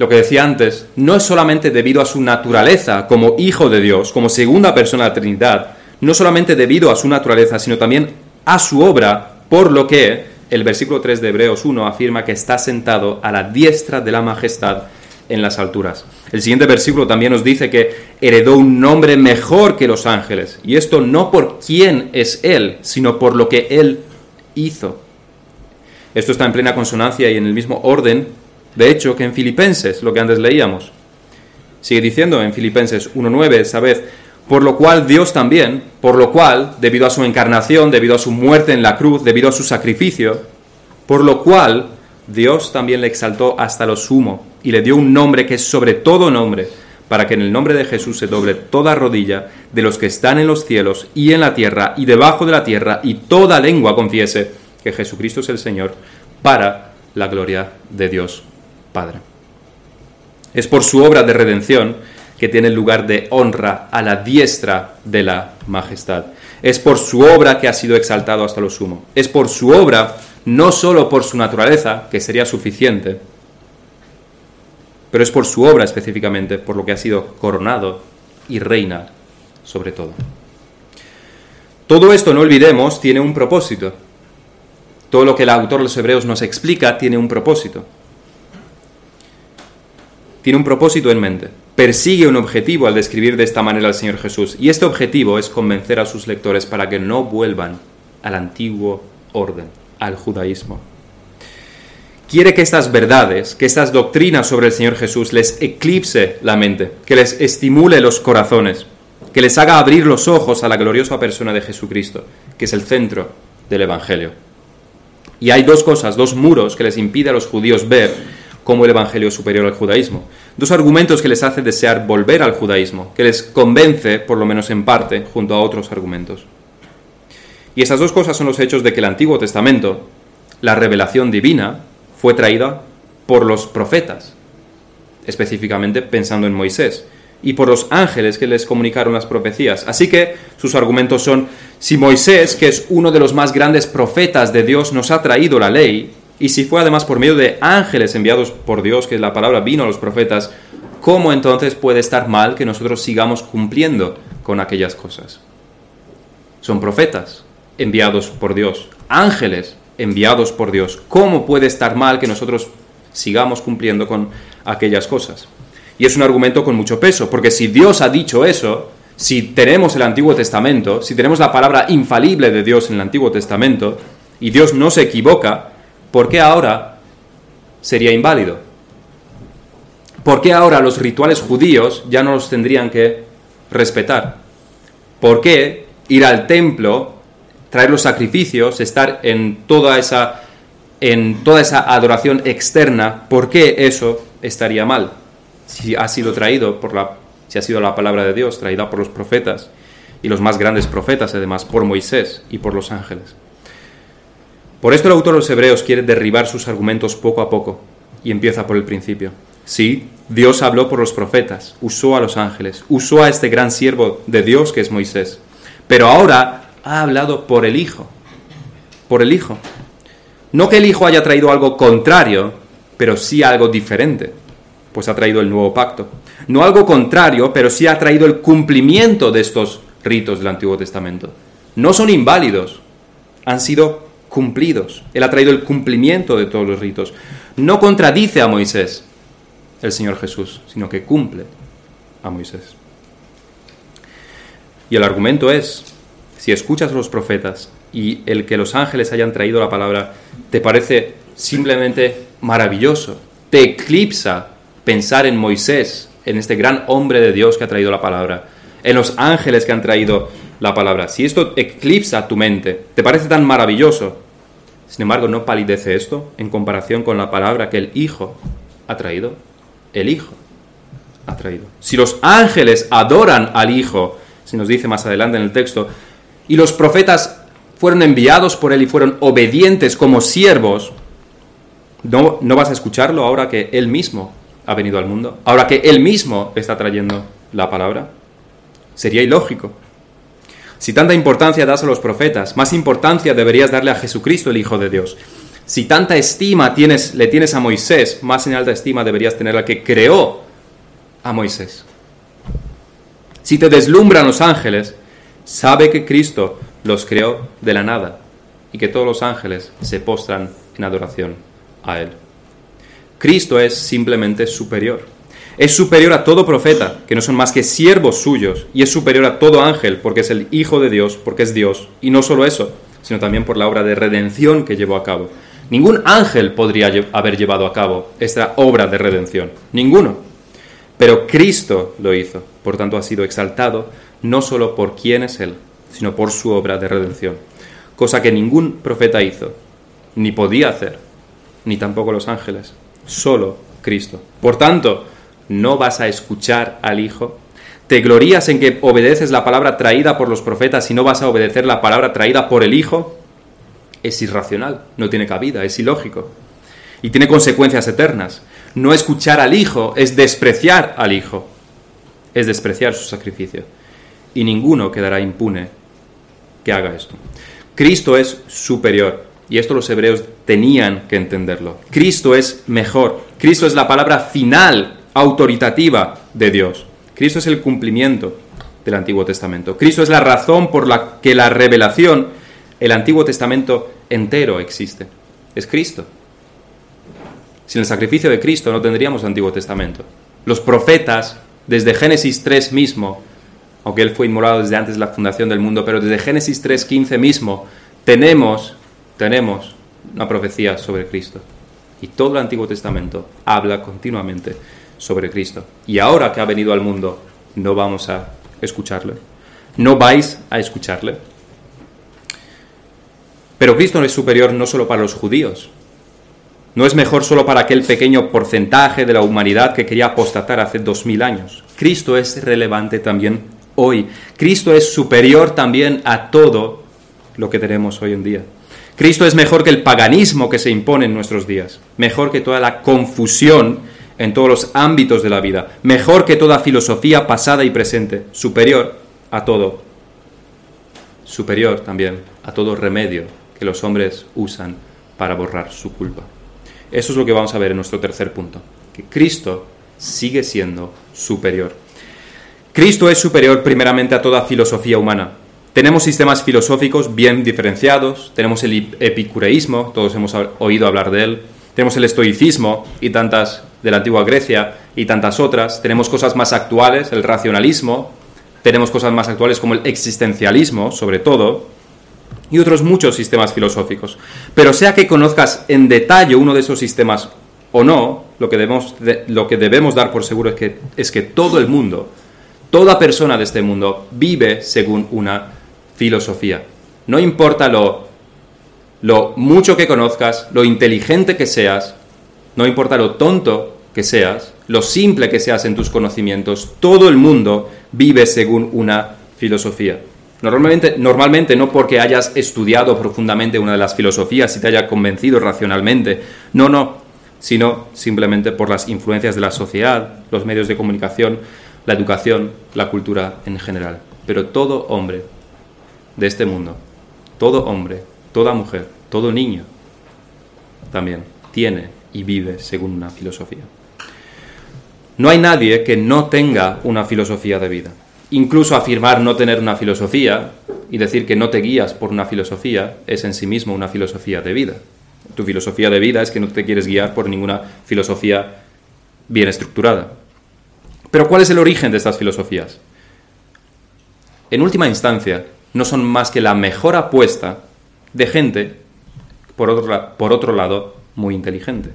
lo que decía antes, no es solamente debido a su naturaleza como hijo de Dios, como segunda persona de la Trinidad, no solamente debido a su naturaleza, sino también a su obra, por lo que el versículo 3 de Hebreos 1 afirma que está sentado a la diestra de la majestad en las alturas. El siguiente versículo también nos dice que heredó un nombre mejor que los ángeles. Y esto no por quién es Él, sino por lo que Él hizo. Esto está en plena consonancia y en el mismo orden, de hecho, que en Filipenses, lo que antes leíamos. Sigue diciendo en Filipenses 1.9, esta vez, por lo cual Dios también, por lo cual, debido a su encarnación, debido a su muerte en la cruz, debido a su sacrificio, por lo cual Dios también le exaltó hasta lo sumo y le dio un nombre que es sobre todo nombre, para que en el nombre de Jesús se doble toda rodilla de los que están en los cielos y en la tierra y debajo de la tierra, y toda lengua confiese que Jesucristo es el Señor, para la gloria de Dios Padre. Es por su obra de redención que tiene lugar de honra a la diestra de la majestad. Es por su obra que ha sido exaltado hasta lo sumo. Es por su obra no solo por su naturaleza, que sería suficiente, pero es por su obra específicamente, por lo que ha sido coronado y reina sobre todo. Todo esto, no olvidemos, tiene un propósito. Todo lo que el autor de los Hebreos nos explica tiene un propósito. Tiene un propósito en mente. Persigue un objetivo al describir de esta manera al Señor Jesús. Y este objetivo es convencer a sus lectores para que no vuelvan al antiguo orden al judaísmo. Quiere que estas verdades, que estas doctrinas sobre el Señor Jesús les eclipse la mente, que les estimule los corazones, que les haga abrir los ojos a la gloriosa persona de Jesucristo, que es el centro del Evangelio. Y hay dos cosas, dos muros que les impide a los judíos ver como el Evangelio superior al judaísmo. Dos argumentos que les hace desear volver al judaísmo, que les convence, por lo menos en parte, junto a otros argumentos. Y esas dos cosas son los hechos de que el Antiguo Testamento, la revelación divina, fue traída por los profetas, específicamente pensando en Moisés, y por los ángeles que les comunicaron las profecías. Así que sus argumentos son, si Moisés, que es uno de los más grandes profetas de Dios, nos ha traído la ley, y si fue además por medio de ángeles enviados por Dios, que la palabra vino a los profetas, ¿cómo entonces puede estar mal que nosotros sigamos cumpliendo con aquellas cosas? Son profetas enviados por Dios, ángeles enviados por Dios. ¿Cómo puede estar mal que nosotros sigamos cumpliendo con aquellas cosas? Y es un argumento con mucho peso, porque si Dios ha dicho eso, si tenemos el Antiguo Testamento, si tenemos la palabra infalible de Dios en el Antiguo Testamento, y Dios no se equivoca, ¿por qué ahora sería inválido? ¿Por qué ahora los rituales judíos ya no los tendrían que respetar? ¿Por qué ir al templo, traer los sacrificios, estar en toda esa, en toda esa adoración externa, ¿por qué eso estaría mal? Si ha sido traído por la, si ha sido la palabra de Dios traída por los profetas y los más grandes profetas, además, por Moisés y por los ángeles. Por esto el autor de los Hebreos quiere derribar sus argumentos poco a poco y empieza por el principio. Sí, Dios habló por los profetas, usó a los ángeles, usó a este gran siervo de Dios que es Moisés, pero ahora ha hablado por el Hijo, por el Hijo. No que el Hijo haya traído algo contrario, pero sí algo diferente, pues ha traído el nuevo pacto. No algo contrario, pero sí ha traído el cumplimiento de estos ritos del Antiguo Testamento. No son inválidos, han sido cumplidos. Él ha traído el cumplimiento de todos los ritos. No contradice a Moisés, el Señor Jesús, sino que cumple a Moisés. Y el argumento es, si escuchas a los profetas y el que los ángeles hayan traído la palabra te parece simplemente maravilloso, te eclipsa pensar en Moisés, en este gran hombre de Dios que ha traído la palabra, en los ángeles que han traído la palabra. Si esto eclipsa tu mente, te parece tan maravilloso, sin embargo no palidece esto en comparación con la palabra que el Hijo ha traído. El Hijo ha traído. Si los ángeles adoran al Hijo, se nos dice más adelante en el texto, y los profetas fueron enviados por Él y fueron obedientes como siervos, ¿no, ¿no vas a escucharlo ahora que Él mismo ha venido al mundo? Ahora que Él mismo está trayendo la palabra. Sería ilógico. Si tanta importancia das a los profetas, más importancia deberías darle a Jesucristo, el Hijo de Dios. Si tanta estima tienes, le tienes a Moisés, más en alta estima deberías tener al que creó a Moisés. Si te deslumbran los ángeles, sabe que Cristo los creó de la nada y que todos los ángeles se postran en adoración a Él. Cristo es simplemente superior. Es superior a todo profeta, que no son más que siervos suyos, y es superior a todo ángel, porque es el Hijo de Dios, porque es Dios. Y no solo eso, sino también por la obra de redención que llevó a cabo. Ningún ángel podría haber llevado a cabo esta obra de redención. Ninguno. Pero Cristo lo hizo. Por tanto, ha sido exaltado no solo por quién es Él, sino por su obra de redención. Cosa que ningún profeta hizo, ni podía hacer, ni tampoco los ángeles. Solo Cristo. Por tanto, no vas a escuchar al Hijo? ¿Te glorías en que obedeces la palabra traída por los profetas y no vas a obedecer la palabra traída por el Hijo? Es irracional, no tiene cabida, es ilógico. Y tiene consecuencias eternas. No escuchar al Hijo es despreciar al Hijo, es despreciar su sacrificio. Y ninguno quedará impune que haga esto. Cristo es superior. Y esto los hebreos tenían que entenderlo. Cristo es mejor. Cristo es la palabra final autoritativa de Dios. Cristo es el cumplimiento del Antiguo Testamento. Cristo es la razón por la que la revelación, el Antiguo Testamento entero existe. Es Cristo. Sin el sacrificio de Cristo no tendríamos Antiguo Testamento. Los profetas, desde Génesis 3 mismo, aunque Él fue inmolado desde antes de la fundación del mundo, pero desde Génesis 3.15 mismo, tenemos, tenemos una profecía sobre Cristo. Y todo el Antiguo Testamento habla continuamente sobre Cristo. Y ahora que ha venido al mundo, no vamos a escucharle. No vais a escucharle. Pero Cristo no es superior no solo para los judíos, no es mejor solo para aquel pequeño porcentaje de la humanidad que quería apostatar hace dos mil años. Cristo es relevante también hoy. Cristo es superior también a todo lo que tenemos hoy en día. Cristo es mejor que el paganismo que se impone en nuestros días, mejor que toda la confusión en todos los ámbitos de la vida, mejor que toda filosofía pasada y presente, superior a todo, superior también a todo remedio que los hombres usan para borrar su culpa. Eso es lo que vamos a ver en nuestro tercer punto, que Cristo sigue siendo superior. Cristo es superior primeramente a toda filosofía humana. Tenemos sistemas filosóficos bien diferenciados, tenemos el epicureísmo, todos hemos oído hablar de él, tenemos el estoicismo y tantas de la antigua Grecia y tantas otras, tenemos cosas más actuales, el racionalismo, tenemos cosas más actuales como el existencialismo, sobre todo, y otros muchos sistemas filosóficos. Pero sea que conozcas en detalle uno de esos sistemas o no, lo que debemos, lo que debemos dar por seguro es que, es que todo el mundo, toda persona de este mundo vive según una filosofía. No importa lo, lo mucho que conozcas, lo inteligente que seas, no importa lo tonto que seas, lo simple que seas en tus conocimientos, todo el mundo vive según una filosofía. Normalmente, normalmente no porque hayas estudiado profundamente una de las filosofías y te haya convencido racionalmente, no, no, sino simplemente por las influencias de la sociedad, los medios de comunicación, la educación, la cultura en general. Pero todo hombre de este mundo, todo hombre, toda mujer, todo niño, también tiene y vive según una filosofía. No hay nadie que no tenga una filosofía de vida. Incluso afirmar no tener una filosofía y decir que no te guías por una filosofía es en sí mismo una filosofía de vida. Tu filosofía de vida es que no te quieres guiar por ninguna filosofía bien estructurada. Pero ¿cuál es el origen de estas filosofías? En última instancia, no son más que la mejor apuesta de gente, por otro, lado, muy inteligente.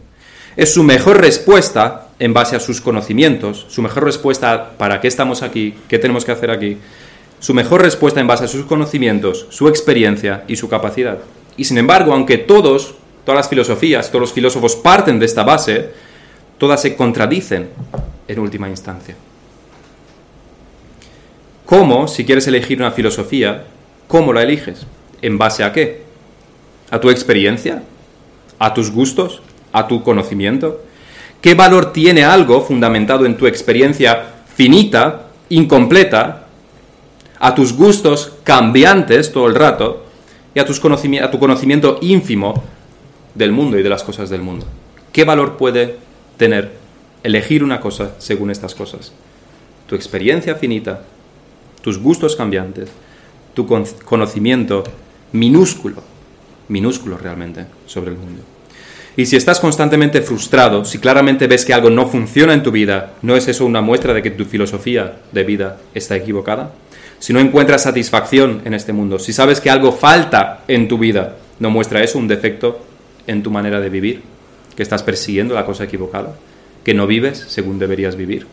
Es su mejor respuesta en base a sus conocimientos, su mejor respuesta para qué estamos aquí, qué tenemos que hacer aquí, su mejor respuesta en base a sus conocimientos, su experiencia y su capacidad. Y sin embargo, aunque todos, todas las filosofías, todos los filósofos parten de esta base, todas se contradicen en última instancia. ¿Cómo, si quieres elegir una filosofía, cómo la eliges? ¿En base a qué? ¿A tu experiencia? ¿A tus gustos? ¿A tu conocimiento? ¿Qué valor tiene algo fundamentado en tu experiencia finita, incompleta, a tus gustos cambiantes todo el rato y a, a tu conocimiento ínfimo del mundo y de las cosas del mundo? ¿Qué valor puede tener elegir una cosa según estas cosas? Tu experiencia finita, tus gustos cambiantes, tu conocimiento minúsculo, minúsculo realmente sobre el mundo. Y si estás constantemente frustrado, si claramente ves que algo no funciona en tu vida, ¿no es eso una muestra de que tu filosofía de vida está equivocada? Si no encuentras satisfacción en este mundo, si sabes que algo falta en tu vida, ¿no muestra eso un defecto en tu manera de vivir? ¿Que estás persiguiendo la cosa equivocada? ¿Que no vives según deberías vivir?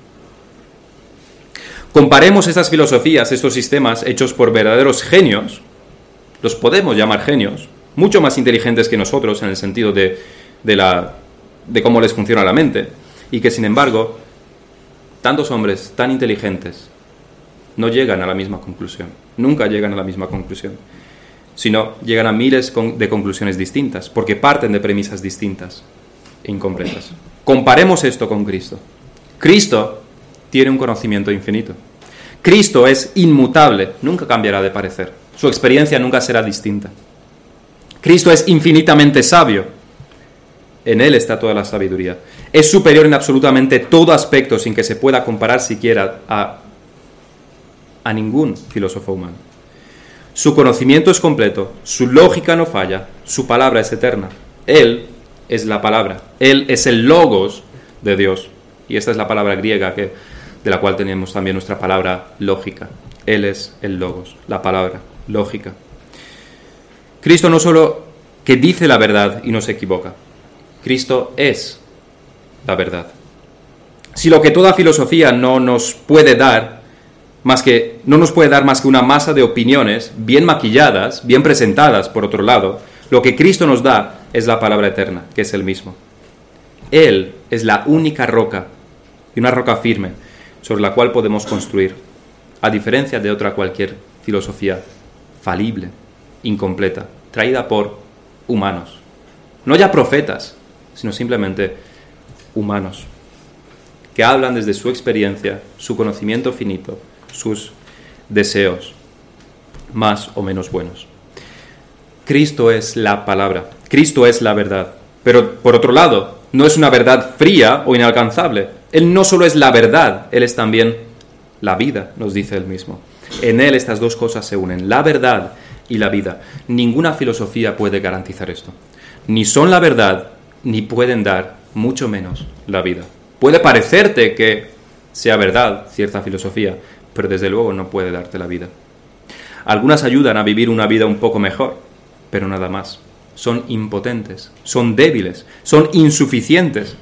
Comparemos estas filosofías, estos sistemas hechos por verdaderos genios, los podemos llamar genios, mucho más inteligentes que nosotros en el sentido de de, la, de cómo les funciona la mente, y que sin embargo, tantos hombres tan inteligentes no llegan a la misma conclusión, nunca llegan a la misma conclusión, sino llegan a miles de conclusiones distintas, porque parten de premisas distintas e incompletas. Comparemos esto con Cristo. Cristo tiene un conocimiento infinito. Cristo es inmutable, nunca cambiará de parecer. Su experiencia nunca será distinta. Cristo es infinitamente sabio, en Él está toda la sabiduría. Es superior en absolutamente todo aspecto sin que se pueda comparar siquiera a, a ningún filósofo humano. Su conocimiento es completo, su lógica no falla, su palabra es eterna. Él es la palabra, Él es el logos de Dios. Y esta es la palabra griega que, de la cual tenemos también nuestra palabra lógica. Él es el logos, la palabra lógica. Cristo no solo que dice la verdad y no se equivoca, Cristo es la verdad. Si lo que toda filosofía no nos puede dar, más que, no nos puede dar más que una masa de opiniones bien maquilladas, bien presentadas, por otro lado, lo que Cristo nos da es la palabra eterna, que es el mismo. Él es la única roca y una roca firme sobre la cual podemos construir, a diferencia de otra cualquier filosofía falible, incompleta, traída por humanos. No ya profetas, sino simplemente humanos, que hablan desde su experiencia, su conocimiento finito, sus deseos más o menos buenos. Cristo es la palabra, Cristo es la verdad, pero por otro lado, no es una verdad fría o inalcanzable. Él no solo es la verdad, Él es también la vida, nos dice Él mismo. En Él estas dos cosas se unen, la verdad y la vida. Ninguna filosofía puede garantizar esto. Ni son la verdad, ni pueden dar, mucho menos, la vida. Puede parecerte que sea verdad cierta filosofía, pero desde luego no puede darte la vida. Algunas ayudan a vivir una vida un poco mejor, pero nada más. Son impotentes, son débiles, son insuficientes,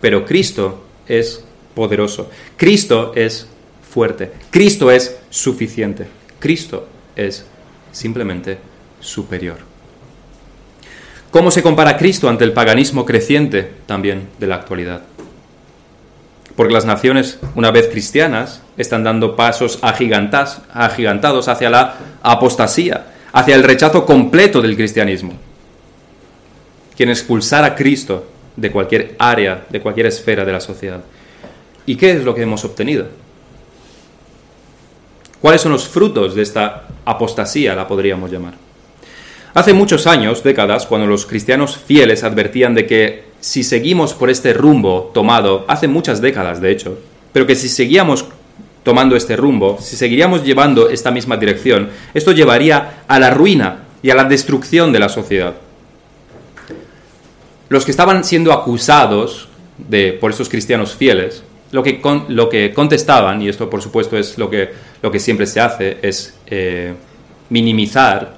pero Cristo es poderoso. Cristo es fuerte. Cristo es suficiente. Cristo es simplemente superior. ¿Cómo se compara Cristo ante el paganismo creciente también de la actualidad? Porque las naciones, una vez cristianas, están dando pasos agigantados hacia la apostasía, hacia el rechazo completo del cristianismo. Quien expulsar a Cristo de cualquier área, de cualquier esfera de la sociedad. ¿Y qué es lo que hemos obtenido? ¿Cuáles son los frutos de esta apostasía, la podríamos llamar? Hace muchos años, décadas, cuando los cristianos fieles advertían de que si seguimos por este rumbo tomado, hace muchas décadas de hecho, pero que si seguíamos tomando este rumbo, si seguiríamos llevando esta misma dirección, esto llevaría a la ruina y a la destrucción de la sociedad. Los que estaban siendo acusados de, por esos cristianos fieles lo que, lo que contestaban, y esto por supuesto es lo que, lo que siempre se hace, es eh, minimizar,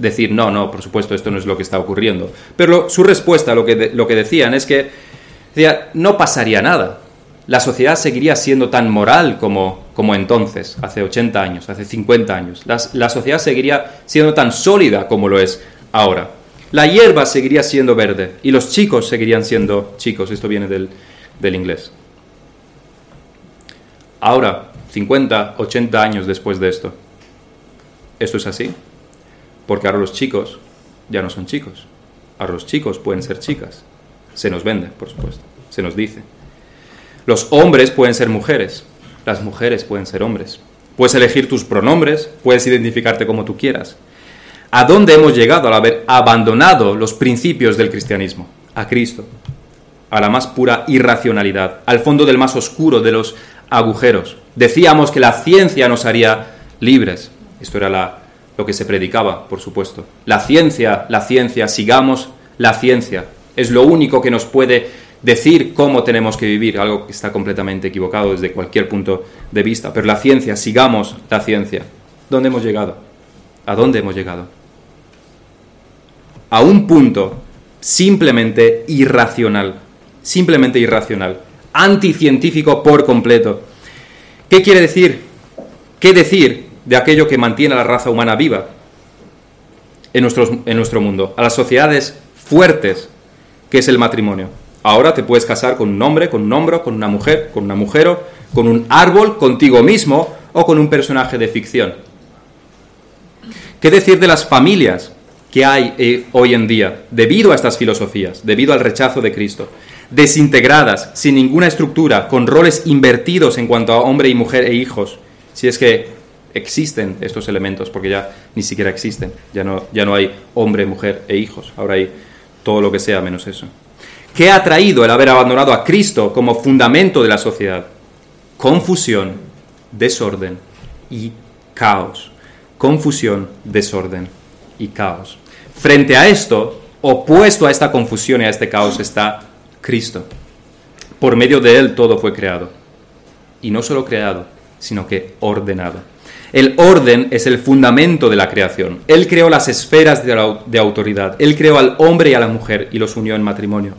decir, no, no, por supuesto esto no es lo que está ocurriendo. Pero su respuesta, lo que, lo que decían es que decía, no pasaría nada. La sociedad seguiría siendo tan moral como, como entonces, hace 80 años, hace 50 años. La, la sociedad seguiría siendo tan sólida como lo es ahora. La hierba seguiría siendo verde y los chicos seguirían siendo chicos. Esto viene del, del inglés. Ahora, 50, 80 años después de esto, ¿esto es así? Porque ahora los chicos ya no son chicos. Ahora los chicos pueden ser chicas. Se nos vende, por supuesto. Se nos dice. Los hombres pueden ser mujeres. Las mujeres pueden ser hombres. Puedes elegir tus pronombres, puedes identificarte como tú quieras. ¿A dónde hemos llegado al haber abandonado los principios del cristianismo? A Cristo, a la más pura irracionalidad, al fondo del más oscuro de los agujeros. Decíamos que la ciencia nos haría libres. Esto era lo que se predicaba, por supuesto. La ciencia, la ciencia, sigamos la ciencia. Es lo único que nos puede decir cómo tenemos que vivir, algo que está completamente equivocado desde cualquier punto de vista. Pero la ciencia, sigamos la ciencia. ¿Dónde hemos llegado? ¿A dónde hemos llegado? A un punto simplemente irracional. Simplemente irracional anticientífico por completo. ¿Qué quiere decir? ¿Qué decir de aquello que mantiene a la raza humana viva en, en nuestro mundo? A las sociedades fuertes, que es el matrimonio. Ahora te puedes casar con un hombre, con un hombro, con una mujer, con una mujer, con un árbol, contigo mismo o con un personaje de ficción. ¿Qué decir de las familias que hay eh, hoy en día debido a estas filosofías, debido al rechazo de Cristo? desintegradas, sin ninguna estructura, con roles invertidos en cuanto a hombre y mujer e hijos, si es que existen estos elementos, porque ya ni siquiera existen, ya no, ya no hay hombre, mujer e hijos, ahora hay todo lo que sea menos eso. ¿Qué ha traído el haber abandonado a Cristo como fundamento de la sociedad? Confusión, desorden y caos. Confusión, desorden y caos. Frente a esto, opuesto a esta confusión y a este caos, está Cristo. Por medio de Él todo fue creado. Y no solo creado, sino que ordenado. El orden es el fundamento de la creación. Él creó las esferas de, autoridad. Él creó al hombre y a la mujer y los unió en matrimonio.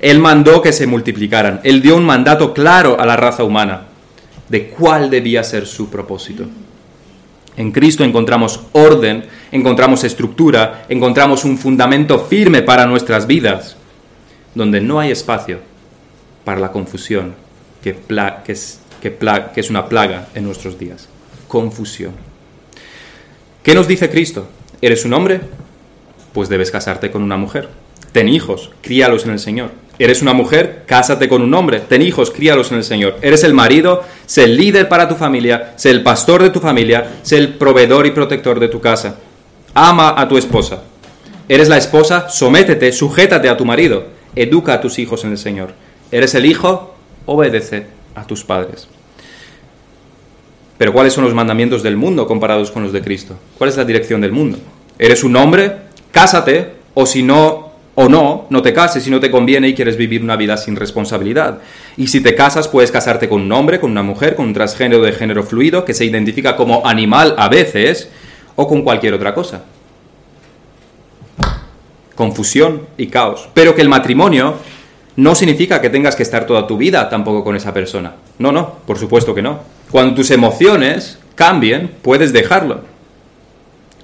Él mandó que se multiplicaran. Él dio un mandato claro a la raza humana de cuál debía ser su propósito. En Cristo encontramos orden, encontramos estructura, encontramos un fundamento firme para nuestras vidas donde no hay espacio para la confusión que, es una plaga en nuestros días. Confusión. ¿Qué nos dice Cristo? ¿Eres un hombre? Pues debes casarte con una mujer. Ten hijos, críalos en el Señor. ¿Eres una mujer? Cásate con un hombre. Ten hijos, críalos en el Señor. ¿Eres el marido? Sé el líder para tu familia, sé el pastor de tu familia, sé el proveedor y protector de tu casa. Ama a tu esposa. ¿Eres la esposa? Sométete, sujétate a tu marido. Educa a tus hijos en el Señor. ¿Eres el hijo? Obedece a tus padres. Pero ¿cuáles son los mandamientos del mundo comparados con los de Cristo? ¿Cuál es la dirección del mundo? ¿Eres un hombre? Cásate, o si no, o no, no te cases si no te conviene y quieres vivir una vida sin responsabilidad. Y si te casas, puedes casarte con un hombre, con una mujer, con un transgénero de género fluido que se identifica como animal a veces, o con cualquier otra cosa. Confusión y caos. Pero que el matrimonio no significa que tengas que estar toda tu vida tampoco con esa persona. No, no, por supuesto que no. Cuando tus emociones cambien, puedes dejarlo.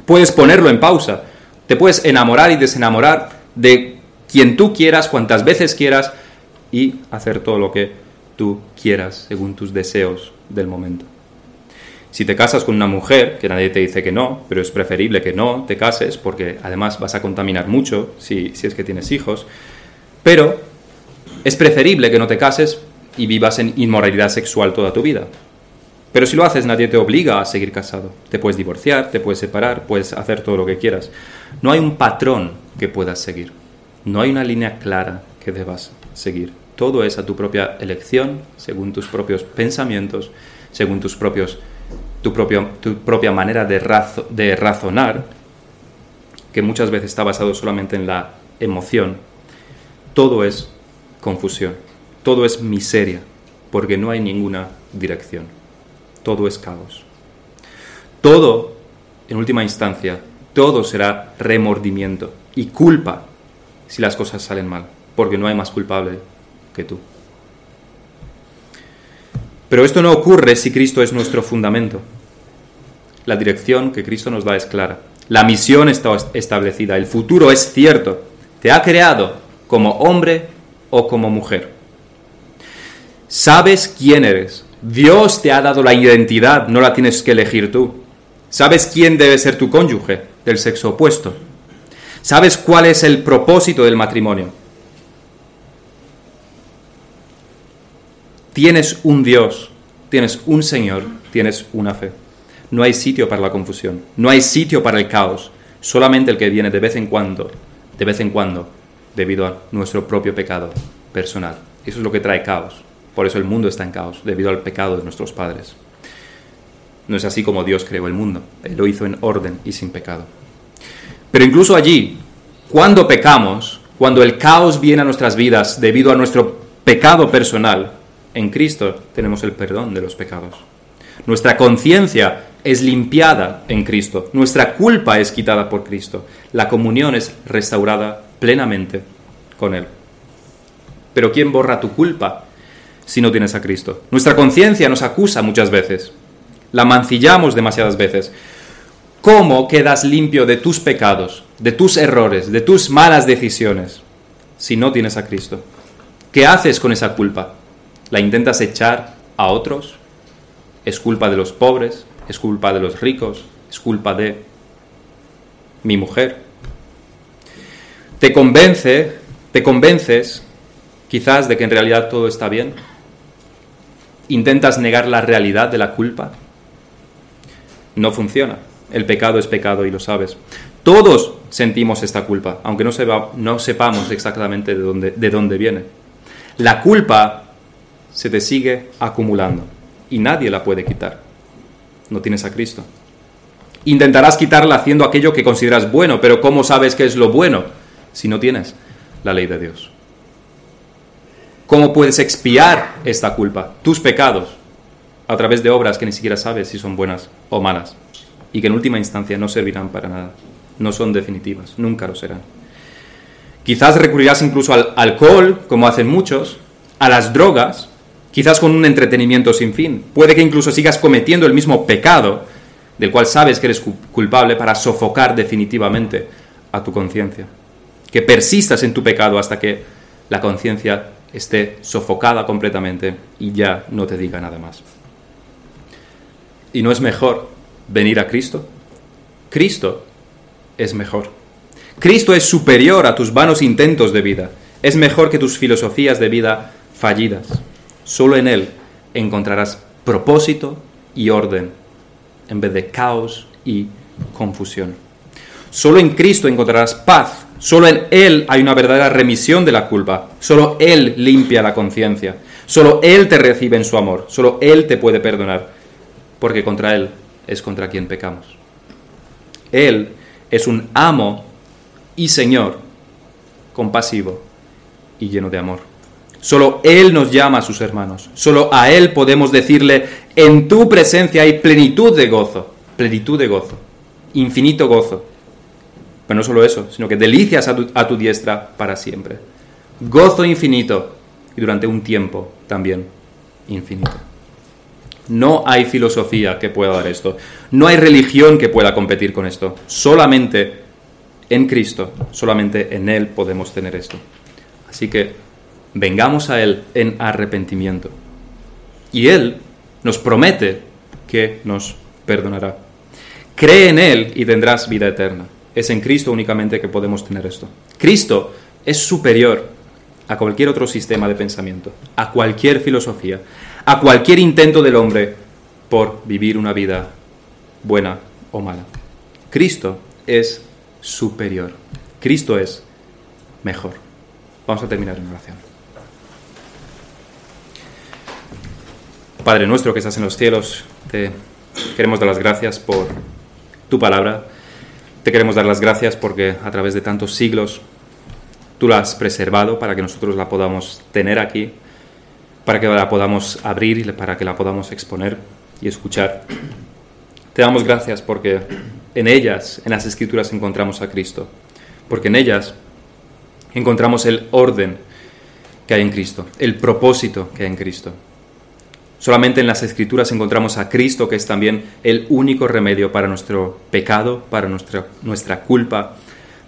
Puedes ponerlo en pausa. Te puedes enamorar y desenamorar de quien tú quieras, cuantas veces quieras y hacer todo lo que tú quieras según tus deseos del momento. Si te casas con una mujer, que nadie te dice que no, pero es preferible que no te cases porque además vas a contaminar mucho si, si es que tienes hijos, pero es preferible que no te cases y vivas en inmoralidad sexual toda tu vida. Pero si lo haces, nadie te obliga a seguir casado. Te puedes divorciar, te puedes separar, puedes hacer todo lo que quieras. No hay un patrón que puedas seguir. No hay una línea clara que debas seguir. Todo es a tu propia elección, según tus propios pensamientos, según tus propios, tu, propio, tu propia manera de, de razonar, que muchas veces está basado solamente en la emoción. Todo es confusión, todo es miseria, porque no hay ninguna dirección. Todo es caos. Todo, en última instancia, todo será remordimiento y culpa si las cosas salen mal, porque no hay más culpable que tú. Pero esto no ocurre si Cristo es nuestro fundamento. La dirección que Cristo nos da es clara. La misión está establecida. El futuro es cierto. Te ha creado como hombre o como mujer. Sabes quién eres. Dios te ha dado la identidad, no la tienes que elegir tú. Sabes quién debe ser tu cónyuge del sexo opuesto. Sabes cuál es el propósito del matrimonio. Tienes un Dios, tienes un Señor, tienes una fe. No hay sitio para la confusión, no hay sitio para el caos, solamente el que viene de vez en cuando, de vez en cuando, debido a nuestro propio pecado personal. Eso es lo que trae caos. Por eso el mundo está en caos, debido al pecado de nuestros padres. No es así como Dios creó el mundo. Él lo hizo en orden y sin pecado. Pero incluso allí, cuando pecamos, cuando el caos viene a nuestras vidas debido a nuestro pecado personal, en Cristo tenemos el perdón de los pecados. Nuestra conciencia es limpiada en Cristo. Nuestra culpa es quitada por Cristo. La comunión es restaurada plenamente con Él. Pero ¿quién borra tu culpa si no tienes a Cristo? Nuestra conciencia nos acusa muchas veces la mancillamos demasiadas veces. ¿Cómo quedas limpio de tus pecados, de tus errores, de tus malas decisiones, si no tienes a Cristo? ¿Qué haces con esa culpa? ¿La intentas echar a otros? ¿Es culpa de los pobres? ¿Es culpa de los ricos? ¿Es culpa de mi mujer? ¿Te convence, te convences quizás de que en realidad todo está bien? ¿Intentas negar la realidad de la culpa? no funciona. El pecado es pecado y lo sabes. Todos sentimos esta culpa, aunque no, no sepamos exactamente de dónde, de dónde viene. La culpa se te sigue acumulando y nadie la puede quitar. No tienes a Cristo. Intentarás quitarla haciendo aquello que consideras bueno, pero ¿cómo sabes qué es lo bueno si no tienes la ley de Dios? ¿Cómo puedes expiar esta culpa, tus pecados, a través de obras que ni siquiera sabes si son buenas o malas y que en última instancia no servirán para nada, no son definitivas, nunca lo serán. Quizás recurrirás incluso al alcohol, como hacen muchos, a las drogas, quizás con un entretenimiento sin fin. Puede que incluso sigas cometiendo el mismo pecado del cual sabes que eres culpable para sofocar definitivamente a tu conciencia. Que persistas en tu pecado hasta que la conciencia esté sofocada completamente y ya no te diga nada más. ¿Y no es mejor venir a Cristo? Cristo es mejor. Cristo es superior a tus vanos intentos de vida. Es mejor que tus filosofías de vida fallidas. Solo en Él encontrarás propósito y orden en vez de caos y confusión. Solo en Cristo encontrarás paz. Solo en Él hay una verdadera remisión de la culpa. Solo Él limpia la conciencia. Solo Él te recibe en su amor. Solo Él te puede perdonar. Porque contra Él es contra quien pecamos. Él es un amo y Señor compasivo y lleno de amor. Solo Él nos llama a sus hermanos. Solo a Él podemos decirle, en tu presencia hay plenitud de gozo, plenitud de gozo, infinito gozo. No solo eso, sino que delicias a tu, a tu diestra para siempre. Gozo infinito y durante un tiempo también infinito. No hay filosofía que pueda dar esto. No hay religión que pueda competir con esto. Solamente en Cristo, solamente en Él podemos tener esto. Así que vengamos a Él en arrepentimiento. Y Él nos promete que nos perdonará. Cree en Él y tendrás vida eterna. Es en Cristo únicamente que podemos tener esto. Cristo es superior a cualquier otro sistema de pensamiento, a cualquier filosofía, a cualquier intento del hombre por vivir una vida buena o mala. Cristo es superior. Cristo es mejor. Vamos a terminar en oración. Padre nuestro que estás en los cielos, te queremos dar las gracias por tu palabra. Te queremos dar las gracias porque a través de tantos siglos tú la has preservado para que nosotros la podamos tener aquí, para que la podamos abrir y para que la podamos exponer y escuchar. Te damos gracias porque en ellas, en las escrituras, encontramos a Cristo, porque en ellas encontramos el orden que hay en Cristo, el propósito que hay en Cristo. Solamente en las escrituras encontramos a Cristo, que es también el único remedio para nuestro pecado, para nuestra, nuestra culpa,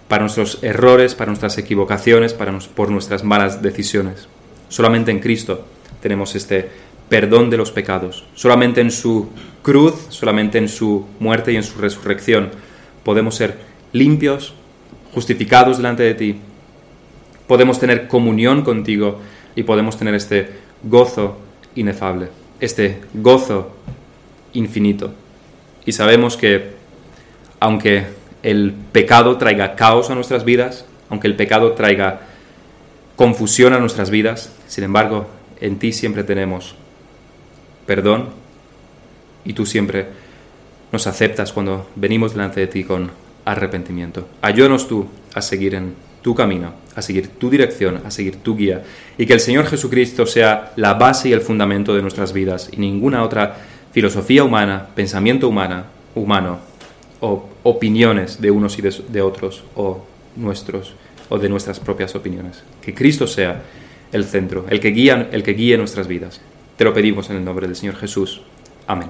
para nuestros errores, para nuestras equivocaciones, para por nuestras malas decisiones. Solamente en Cristo tenemos este perdón de los pecados. Solamente en su cruz, solamente en su muerte y en su resurrección podemos ser limpios, justificados delante de ti. Podemos tener comunión contigo y podemos tener este gozo inefable este gozo infinito. Y sabemos que aunque el pecado traiga caos a nuestras vidas, aunque el pecado traiga confusión a nuestras vidas, sin embargo, en ti siempre tenemos perdón y tú siempre nos aceptas cuando venimos delante de ti con arrepentimiento. Ayúdanos tú a seguir en tu camino, a seguir tu dirección, a seguir tu guía, y que el Señor Jesucristo sea la base y el fundamento de nuestras vidas y ninguna otra filosofía humana, pensamiento humana, humano o opiniones de unos y de, otros o nuestros o de nuestras propias opiniones. Que Cristo sea el centro, el que guía, el que guíe nuestras vidas. Te lo pedimos en el nombre del Señor Jesús. Amén.